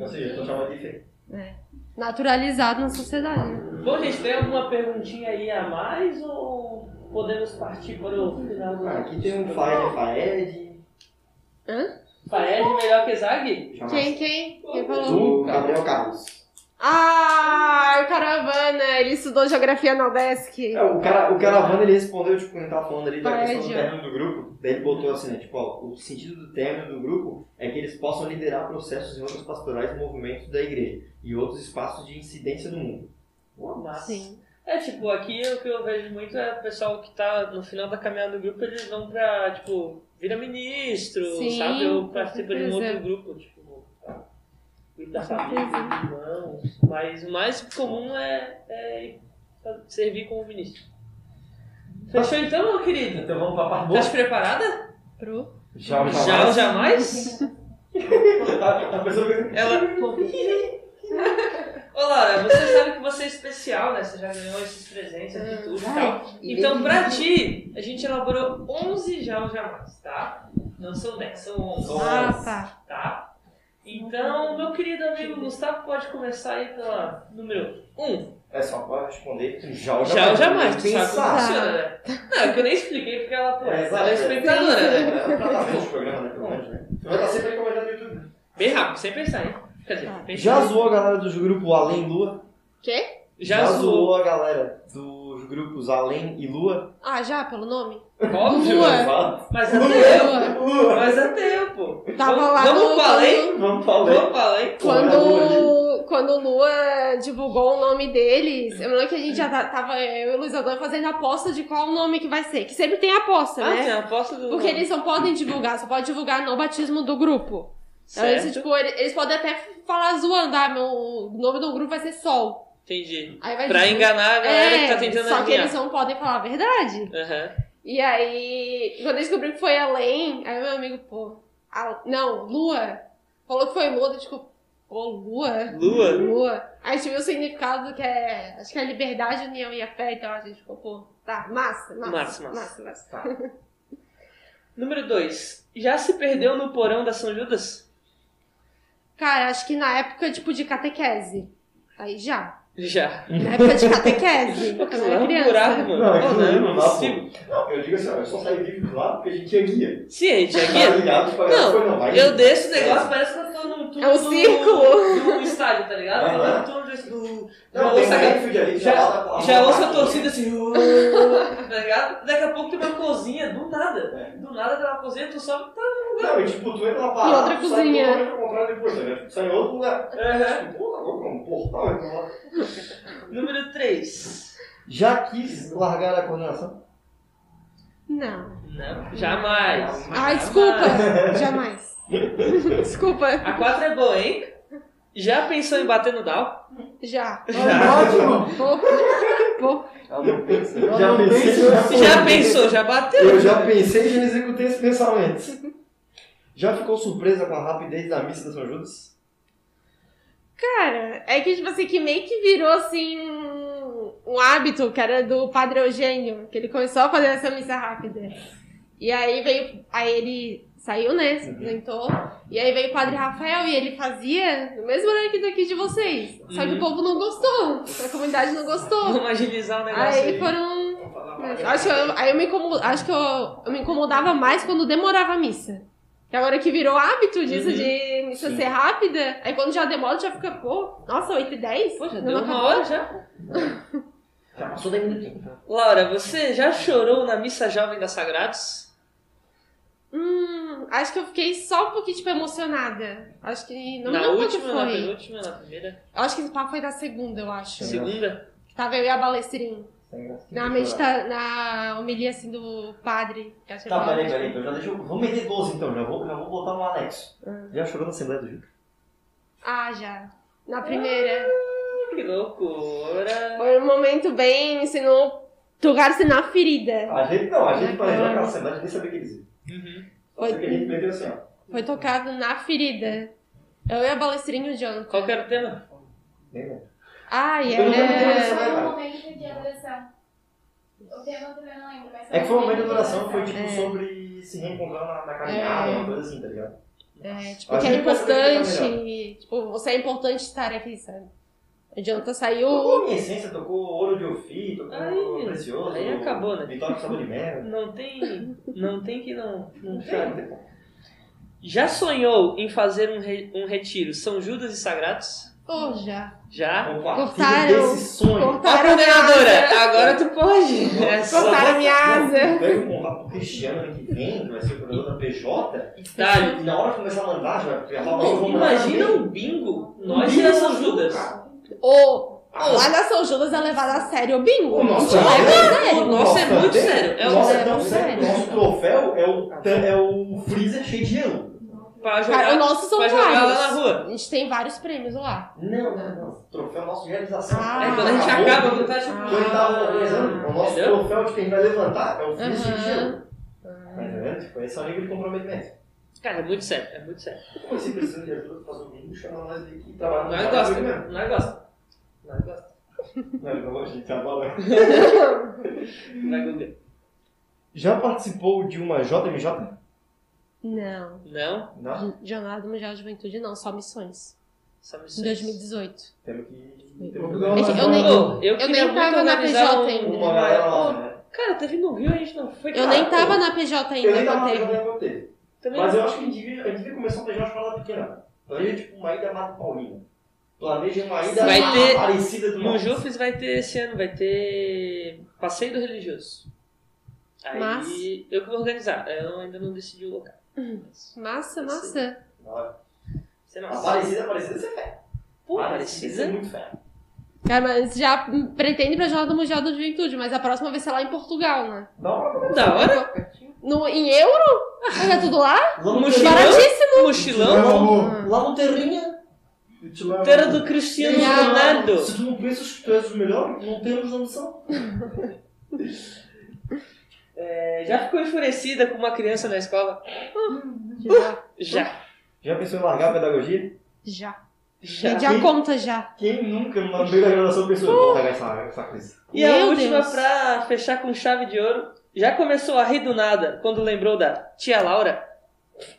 Ou seja, eu tô chamando de feio. Naturalizado na sociedade. Bom, gente, tem alguma perguntinha aí a mais ou podemos partir para o final do Ah, aqui tem um Faed, Faed. Hã? Faed melhor que Zag? chama- Quem, quem? Quem falou? Gabriel Carlos. Ah, o Caravana, ele estudou geografia na UDESC. É, o, cara, o caravana ele respondeu, tipo, quando ele tava falando ali da questão do término do grupo, daí ele botou assim, né? Tipo, ó, o sentido do término do grupo é que eles possam liderar processos em outros pastorais e movimentos da igreja e outros espaços de incidência do mundo. Pô, massa. Sim. É, tipo, aqui o que eu vejo muito é o pessoal que tá no final da caminhada do grupo, eles vão pra, tipo, vira ministro, Sim, sabe? Ou participa de um outro grupo, tipo, cuidar da família, dos irmãos. Mas o mais comum é, é servir como ministro. Fechou então, meu querido? Então vamos pra parte Tá se preparada? Pro. Já, Já ou jamais? Tá, tá pensando que... Ela. Ô Laura, você sabe que você é especial, né? Você já ganhou esses presentes aqui tudo e tal. Então, pra ti, a gente elaborou 11 já ou jamais, tá? Não são 10, são 11, Ah, tá. tá? Então, meu querido amigo Gustavo, pode começar aí pela número 1. É só pra responder já ou Já ou jamais, tu sabe como pensar. funciona, né? Não, é que eu nem expliquei porque ela, pô, É, ela é espectadora, né? É, pra tá vendo os programas, né? Pelo menos, né? Vai estar sempre recomendando no YouTube. Bem rápido, sem pensar, hein? Quer dizer, Tá. pensar. Já zoou a galera dos grupos Além Lua? Quê? Já zoou. a galera dos grupos Além e Lua? Ah, já, pelo nome? Óbvio, Lua. Fala. mas até eu. Lua. Mas eu, pô. Tava vamos, lá vamos no- pro além? Vamos pra Além. Vamos além? Quando, quando o Lua divulgou o nome deles, eu lembro que a gente já tá- tava, eu e o Luiz Adão, fazendo aposta de qual o nome que vai ser. Que sempre tem aposta, Ah, tem né? a aposta do. Porque eles não podem divulgar, só pode divulgar no batismo do grupo. Então, eles, Certo. tipo, eles, eles podem até falar zoando, ah, meu, o nome do grupo vai ser Sol. Entendi. Aí vai Pra dizer- enganar a galera que tá tentando Só que eles não podem falar a verdade. Aham. E aí, quando eu descobri que foi além, aí meu amigo, pô, a- não, Lua. Falou que foi Lua, eu tipo, pô, Lua? Lua? Lua. Aí a gente viu o significado que é, acho que é liberdade, união e a fé, então a gente ficou, pô, tá, massa, massa, Massa, massa, massa. massa. Número 2. Já se perdeu no porão da São Judas? Cara, acho que na época, tipo, de catequese. Aí já. Já. Na época de catequese. Pô, eu é era um criança. buraco, mano. Não, aquilo não, ali é não possível. Não, eu digo assim, ó, eu só saí vivo de lá porque a gente tinha guia. Sim, a gente é Tá guia. ligado? Tipo, foi, Não, vai. eu desço o negócio, parece que eu tô num túnel É um do- círculo. do estádio, tá ligado? Aham. Tô num túnel do-. Já Não, tem ouço um a- ali, Já, lá, já lá, ouço a torcida assim, tá ligado? Daqui a pouco tem uma cozinha, do nada. Do nada tem uma cozinha, tu sobe e tá. Não, e tipo, tu entra na E parada, outra tu cozinha. sai ao contrário depois, tá ligado? Tipo, sai em outro lugar. Aham. Tipo, pô, tá é um portal, então lá. Número 3. Já quis largar a coordenação? Não. Não, jamais. Ai, desculpa. Jamais. Desculpa. A 4 é boa, hein? Já pensou em bater no Dow? Já. Ótimo! Pô, pô. Já pensei, já Já pensou, já bateu? Eu já pensei e já executei esse pensamento. Já ficou surpresa com a rapidez da missa da São Judas? Cara, é que, tipo assim, que meio que virou, assim, um- hábito, que era do Padre Eugênio, que ele começou a fazer essa missa rápida. E aí veio, aí ele saiu, né, se apresentou, e aí veio o Padre Rafael e ele fazia do mesmo horário que daqui de vocês. Só que Uhum. o povo não gostou, a comunidade não gostou. Vamos agilizar o negócio Aí aí. foram... Acho que eu, aí eu me incomodo, acho que eu, eu me incomodava mais quando demorava a missa. Que agora que virou hábito disso Uhum. de missa Sim. ser rápida, aí quando já demora já fica, pô, nossa, 8 e 10? Pô, já Não deu uma acabou? hora já. Já passou 10 minutinhos. Laura, você já chorou na missa jovem da Sagrados? Hum, acho que eu fiquei só um pouquinho, tipo, emocionada. Acho que. Não na me lembro última, quando na foi. penúltima, na primeira? Eu acho que esse papo foi da segunda, eu acho. Segunda? Tava eu e a Balestrin. Graça. Na, medita... na homilia, assim, do padre. que Tá, ele peraí, peraí. Então já deixa eu... Vamos meter 12 então, já vou, já vou botar um anexo. Hum. Já chorou na Assembleia do Juca? Ah, já. Na primeira. Que loucura! Foi um momento bem, ensinou. Tocar-se na ferida. A gente não, a gente planejou aquela Assembleia, nem sabia o que dizer. Uhum. Só sei que a gente meteu assim, ó. Foi tocado na ferida. Eu e a Balestrinha e o Jonathan. Qual que era o tema? Nem lembro. Ai, Eu não lembro é. né, Foi um cara? momento de adoração. O tema eu também não lembro, mas É que foi um momento de adoração, foi tipo É. sobre se reencontrar na, na caminhada, É. uma coisa assim, tá ligado? É, tipo, que é importante. Tipo, você é importante estar aqui, sabe? Jonathan saiu. Tocou minha essência, tocou ouro de Ofi, tocou Aí, precioso. aí acabou, né? Vitória com sabor de merda. Não tem. Não tem que não. Não Não tem, não. Já sonhou em fazer um, re- um retiro São Judas e Sagrados? Ô, já. Já? Compartilha Cortaram. Ó, Cortaram a minha asa. coordenadora, agora tu pode. É só- Cortaram a minha asa. Pega um pro Cristiano ano que vem, que vai ser o coordenador da PJ. Tá. E na hora que começar a mandar, já vai imagina um bingo, nós e Bingo a São São Judas. Ô, lá na São Judas é levado a sério o bingo. O nosso leva a O nosso é muito sério. É o o nosso é é tão sério. Nosso troféu é o, é o freezer cheio de gelo. Pra jogar, Cara, o nosso são pra jogar lá vários. na rua. A gente tem vários prêmios lá. Não, não, não. Troféu nosso de realização. Ah. É, quando a gente Acabou. acaba, quando tá tipo. Quando tava organizando, o nosso Entendeu? troféu de quem vai levantar é o cheio de gelo. Tá entendendo? Tipo, esse é o nível de comprometimento. Cara, é muito sério, é muito sério. Pô, se precisa de ajuda pra fazer o bingo, chama nós aqui e trabalha Nós gosta, nós gosta. Nós gosta. Não, não gosto de trabalhar. Vai Guga. Já participou de uma JMJ? Não. Não? Não. Jornada Mundial de Juventude não, só missões. Só me Em 2018. Temos que. É Temos que que eu nem- eu, Eu nem tava na PJ um- ainda. uma lá, né? Cara, teve no Rio, a gente não foi. Eu cara. nem tava na PJ ainda Eu nem tava na. PJ. Também Mas eu acho que a gente devia, começar a planejar uma parada pequena. Planeja tipo uma ida Mato Paulina. Planeja uma ida Vai ter- Aparecida do No. Jufes vai ter esse ano, vai ter passeio do religioso. Aí Mas- eu que vou organizar, eu ainda não decidi o local. Massa, massa. Você não. Aparecida, Aparecida, você fé. Pô, Aparecida, você é muito fé. Cara, mas já pretende ir pra Jornada Mundial da Juventude, mas a próxima vai ser lá em Portugal, né? Da hora. No, em euro? Paga tudo lá? Lá no Mochilão. Baratíssimo. Mochilão. Lá no Terrinha. Eu te levo. Terra do Cristiano Ah. Ronaldo. Se tu não pensas que tu és o melhor, não temos noção. É, já ficou enfurecida com uma criança na escola? Já. Já. Já pensou em largar a pedagogia? Já. Já. A conta já. Quem nunca, no meio da graduação, pensou, vou largar essa, essa coisa? E a Meu última Deus. pra fechar com chave de ouro. Já começou a rir do nada quando lembrou da tia Laura?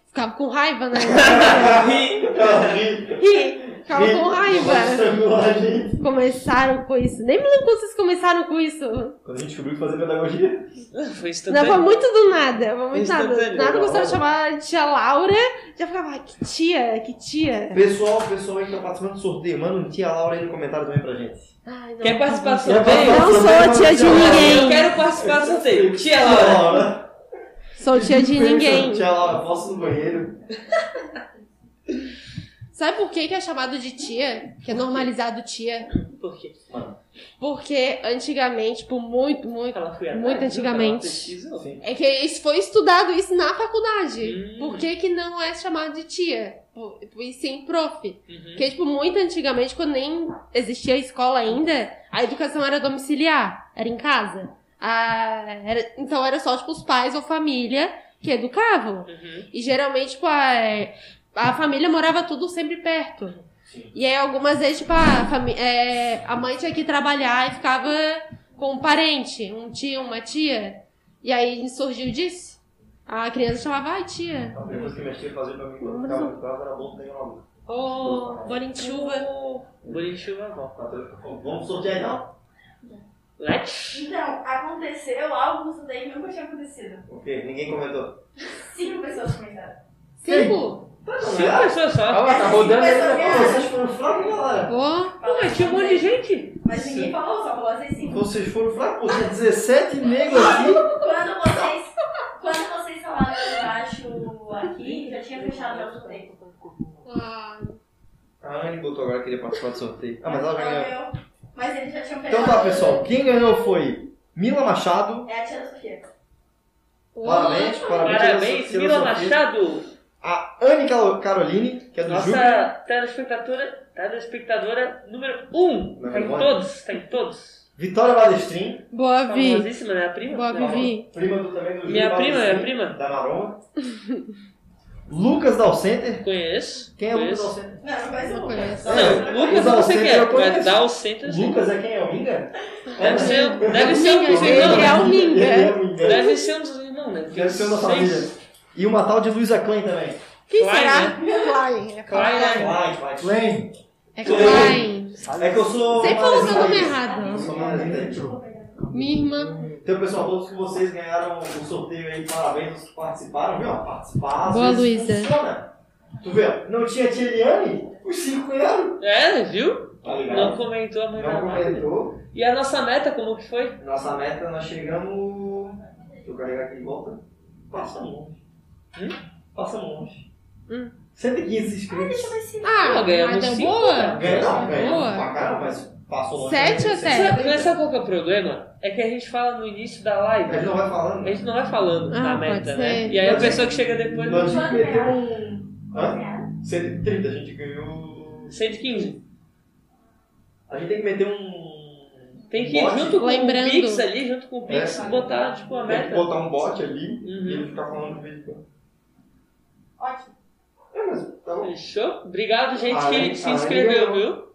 Ficava com raiva, né? Ri. Ri. Ficava com raiva. A gente. Começaram com isso. Nem me lembro quando vocês começaram com isso. Quando a gente descobriu que fazia pedagogia. Foi Não, foi instantâneo. muito do nada. Foi muito nada. Instantâneo. Nada gostava de chamar de tia Laura. Já ficava, ai, que tia, que tia. Pessoal, pessoal aí que tá participando do sorteio, manda um tia Laura aí no comentário também pra gente. Ai, não. Quer participar do sorteio? Não sou tia de Eu ninguém. quero participar do sorteio. Tia Laura. Sou tia de ninguém. Tia Laura, posso no banheiro? Sabe por que, que é chamado de tia? Que é normalizado tia? Por quê? Porque antigamente, por muito, muito. Ela foi Muito atrás, antigamente. É que isso foi estudado isso na faculdade. Hum. Por que, que não é chamado de tia? Por- E sim prof. Uhum. Porque, tipo, muito antigamente, quando nem existia escola ainda, a educação era domiciliar, era em casa. Ah, era- então era só, tipo, os pais ou família que educavam. Uhum. E geralmente, tipo, a, a família morava tudo sempre perto. E aí, algumas vezes, tipo, a, fami- é, a mãe tinha que trabalhar e ficava com um parente, um tio, uma tia. E aí surgiu disso. A criança chamava, ai, tia. A primeira coisa que minha tia fazia pra mim quando ficava em casa era bolo de lua. Ô, bolinho de chuva. Bolinho de chuva bom. Vamos sortear então? Let. Então, aconteceu algo isso daí que nunca tinha acontecido. O quê? Ninguém comentou. Cinco pessoas comentaram. Cinco? Cinco pessoas só. Ó, tá rodando aí. Né? Vocês foram fracos, galera. Pô, Pô, mas tinha um monte de gente. Mas ninguém falou, só falou vocês cinco. Vocês foram fracos. Tinha 17 negros aqui. Quando vocês, quando vocês falaram embaixo aqui, já tinha fechado o sorteio. ah, A Anne botou agora que queria participar do sorteio. Ah, mas ela já ganhou. Mas eles já tinham fechado. Então tá, pessoal. Quem ganhou foi Mila Machado. É a tia da Sofia. Parabéns, parabéns. Parabéns, Mila Sofia. Machado. A Anne Caroline, que é do Júlio. Nossa telespectadora, telespectadora número 1. Um. Tá em um. todos, tá em todos. Vitória Balestrin, boa, Vi. Famosíssima, né? A prima? Boa, Não. Vivi. prima do, também do Júlio Minha prima, minha prima. Da Maroma. Lucas Dalcenter. Conheço. Quem é Lucas conheço. Dalcenter? Não, não conheço o Não Lucas. conheço. É, Não, Lucas eu não sei Dalcenter quem é, eu mas sim. Lucas é quem é o Minga? Deve ser, deve ser um dos irmãos. é o Minga. Ele é o Minga. Deve ser um dos irmãos, né? Deve ser da Sei. família. E uma tal de Luísa Klein também. Quem Klein, será? né? Klein. É Klein, né? Klein, Klein. Klein. É Klein. É que eu sou. Sempre falou meu nome errado. Eu sou manezinho. Minha irmã. Então, pessoal, todos que vocês ganharam o sorteio aí, parabéns, os que participaram, viu? Participar, às Boa, Luísa. funciona. Tu vê, ó, não tinha tia Eliane, os cinco ganharam. É, viu? Tá? Não comentou a mãe Não comentou. E a nossa meta, como que foi? Nossa meta, nós chegamos. Deixa eu carregar aqui de volta. Passa longe. Hum? Passa longe. Hum. 115 inscritos. Ah, ganhamos mas deu cinco, boa. né? Ganhamos, ganhamos Boa. pra caramba, mas passou longe. Sete até. Sabe, mas sabe qual que é o problema? É que a gente fala no início da live. A gente não vai falando. A gente não vai falando Ah, na meta, ser. né? E aí a pessoa que chega depois Nós não tínhamos que meter um. Hã? 130, a gente ganhou. 115. A gente tem que meter um. Tem que ir bot. junto com Lembrando. o Pix ali, junto com o Pix, É. botar tipo a Tem que meta. botar um bot ali Uhum. e ele ficar falando de vez em quando. Ótimo. É, mas tá bom. Fechou? Obrigado, gente, Ah, que se inscreveu, viu?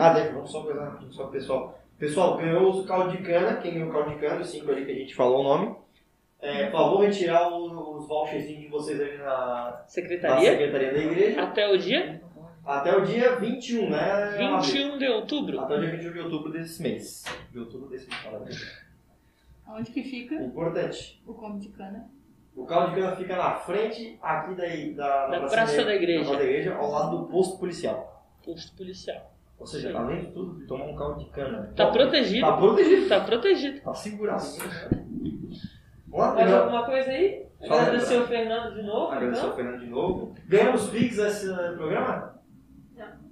Ah, deixa, vamos só coisa rapidinho, só pessoal. Pessoal, ganhou o caldo de cana. Quem ganhou o caldo de cana, os cinco ali que a gente falou o nome. É, por favor, retirar o- os voucherzinhos de vocês ali na, na Secretaria. secretaria da igreja. Até o dia Até o dia 21, né? 21 de outubro. Até o dia 21 de outubro desse mês. De outubro desse mês, fala. Onde que fica Importante. o come de cana? O caldo de cana fica na frente aqui daí, da, Da praça Praça da da Igreja. da igreja, ao lado do posto policial. Posto policial. Ou seja, Sim. além de tudo, tomar um caldo de cana. Tá protegido. Tá protegido. Tá protegido. Tá segurado. Lá, Mais alguma coisa aí? Agradecer o Fernando de novo. Agradecer Então. Fernando de novo. Ganhamos Pix esse programa?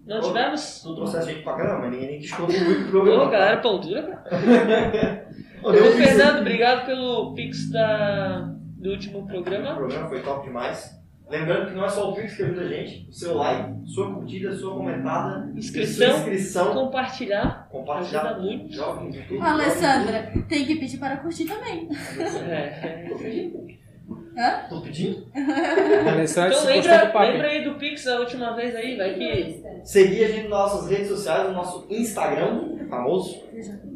Não tivemos? Tu trouxeste gente pra caramba, mas ninguém nem quis contribuir pro Ô, programa. galera, pão dura, cara. Ô, Ô. Fernando, obrigado pelo Pix da, do último O programa. programa foi top demais. Lembrando que não é só o Pix que ajuda a gente, o seu like, sua curtida, sua comentada, Inscrição. sua inscrição, Compartilhar. compartilhar Ajuda muito. Jovem. Alessandra, tem que pedir para curtir também. É. Hã? Tô pedindo? Alessandro Então lembra, do papo. lembra aí do Pix da última vez aí, vai que. Seguir a gente nas nossas redes sociais, no nosso Instagram, famoso.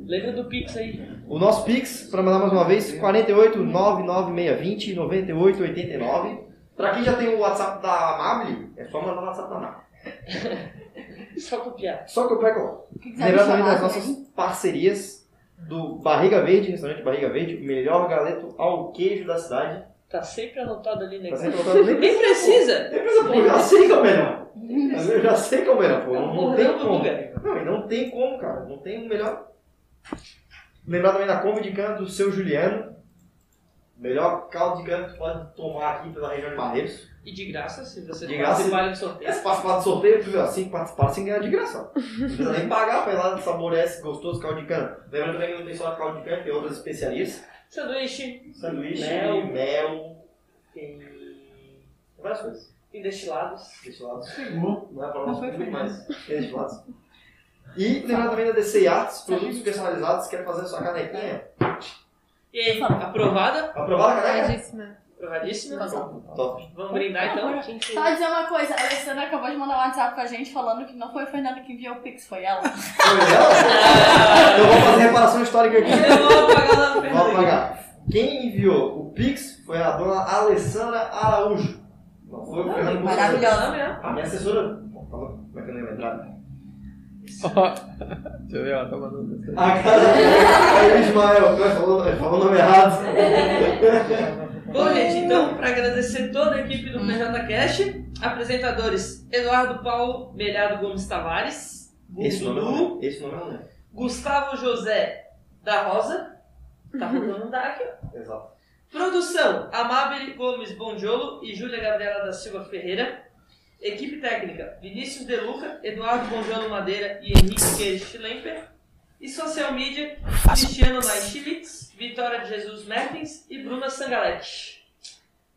Lembra do Pix aí. O nosso Pix, para mandar mais uma vez, 48 99620 9889. Pra quem já tem o WhatsApp da Mabli, é só mandar no WhatsApp da Mabli. Só copiar. Só O que quiser me Lembrar também das nossas parcerias do Barriga Verde, restaurante Barriga Verde, o melhor galeto ao queijo da cidade. Tá sempre anotado ali, né? Tá sempre nem Nem precisa. Nem precisa, pô, eu já sei que é. Eu já sei que é o melhor, pô. Não, não tem como. lugar. Não, e não tem como, cara. Não tem o melhor. Lembrar também da Combi de Cana do seu Juliano. Melhor caldo de cana que pode tomar aqui pela região de Barreiros. E de graça, se você De graça. participar do sorteio. Se participar do sorteio, tu viu? Assim participar, sem ganhar de graça. Não precisa nem pagar pra ir lá saborear esse gostoso caldo de cana. Lembrando também que não tem só caldo de cana, tem outras especiarias. Sanduíche, Sanduíche, Mel. mel, tem, várias coisas. tem destilados. Destilados. Não é pra nós foi mas tem destilados. E lembrar também da DC Arts, produtos personalizados, quer fazer sua canequinha. E aí, aprovada? Aprovada a caneca? Aprovadíssima. Top. Vamos brindar então? Só dizer uma coisa, a Alessandra acabou de mandar um WhatsApp pra gente falando que não foi o Fernando que enviou o Pix, foi ela. Foi ela? Eu vou fazer reparação histórica aqui. Eu vou apagar lá no Vou Fernando. apagar. Quem enviou o Pix foi a dona Alessandra Araújo. Não foi o Fernando Bolsonaro. Maravilhosa. A minha assessora. Como é que eu não ia lembrar? Ó, Deixa eu ver, ó, tá mandando. A cara Aí, Ismael, ele falou, ele falou o nome errado. Bom, gente, então, para agradecer toda a equipe do PJ Cash, apresentadores Eduardo Paulo Melhado Gomes Tavares, Esse nome não lembro. Esse nome não lembro. Gustavo José da Rosa, tá faltando um da aqui. Exato. Produção, Amabile Gomes Bonjolo e Júlia Gabriela da Silva Ferreira. Equipe técnica, Vinícius De Luca, Eduardo Bonjolo Madeira e Henrique Schlemper. E social media, Cristiano Naishivitz, Vitória de Jesus Mertens e Bruna Sangalete.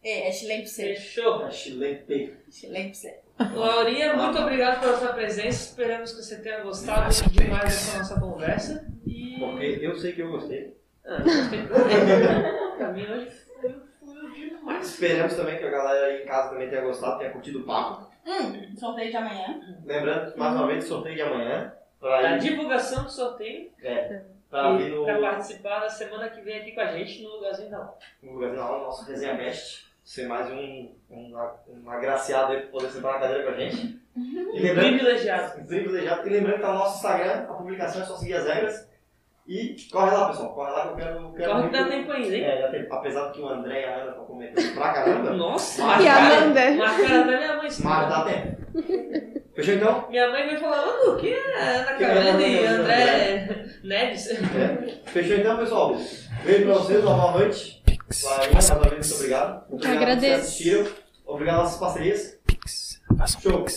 É, é chileno pra você. Fechou? Chilente. Chileno pra você. Laurinha, muito obrigado pela sua presença. Esperamos que você tenha gostado demais dessa nossa conversa. E. Porque eu sei que eu gostei. Ah, foi demais. Esperamos também que a galera aí em casa também tenha gostado, tenha curtido o papo. Hum, sorteio de amanhã. Lembrando que mais uma vez sorteio de amanhã. Pra A ir, divulgação do sorteio pra vir e no, pra participar da semana que vem aqui com a gente no lugarzinho da aula. no lugarzinho da aula, nosso resenha cast. Ser mais um, um, um agraciado aí pra poder sentar na cadeira com a gente. E lembrando Privilegiado. Privilegiado. E lembrando que tá no nosso Instagram, a publicação é só seguir as regras. E corre lá, pessoal. Corre lá que eu quero. quero Corre que dá tempo ainda, hein? É, já tem, apesar de que o André e a Ana estão comentando pra caramba. Nossa, E a Amanda? marcaram até minha mãe mas. Mas dá tempo. Fechou então? Minha mãe vai falar, mano, o que é Ana Que é Ana Carolina e André Neves? É. Fechou então, pessoal. Beijo pra vocês, uma boa noite. Valeu, mais uma vez, muito obrigado. Muito obrigado Agradeço. Obrigado às nossas parcerias. Pix. Show. Pix.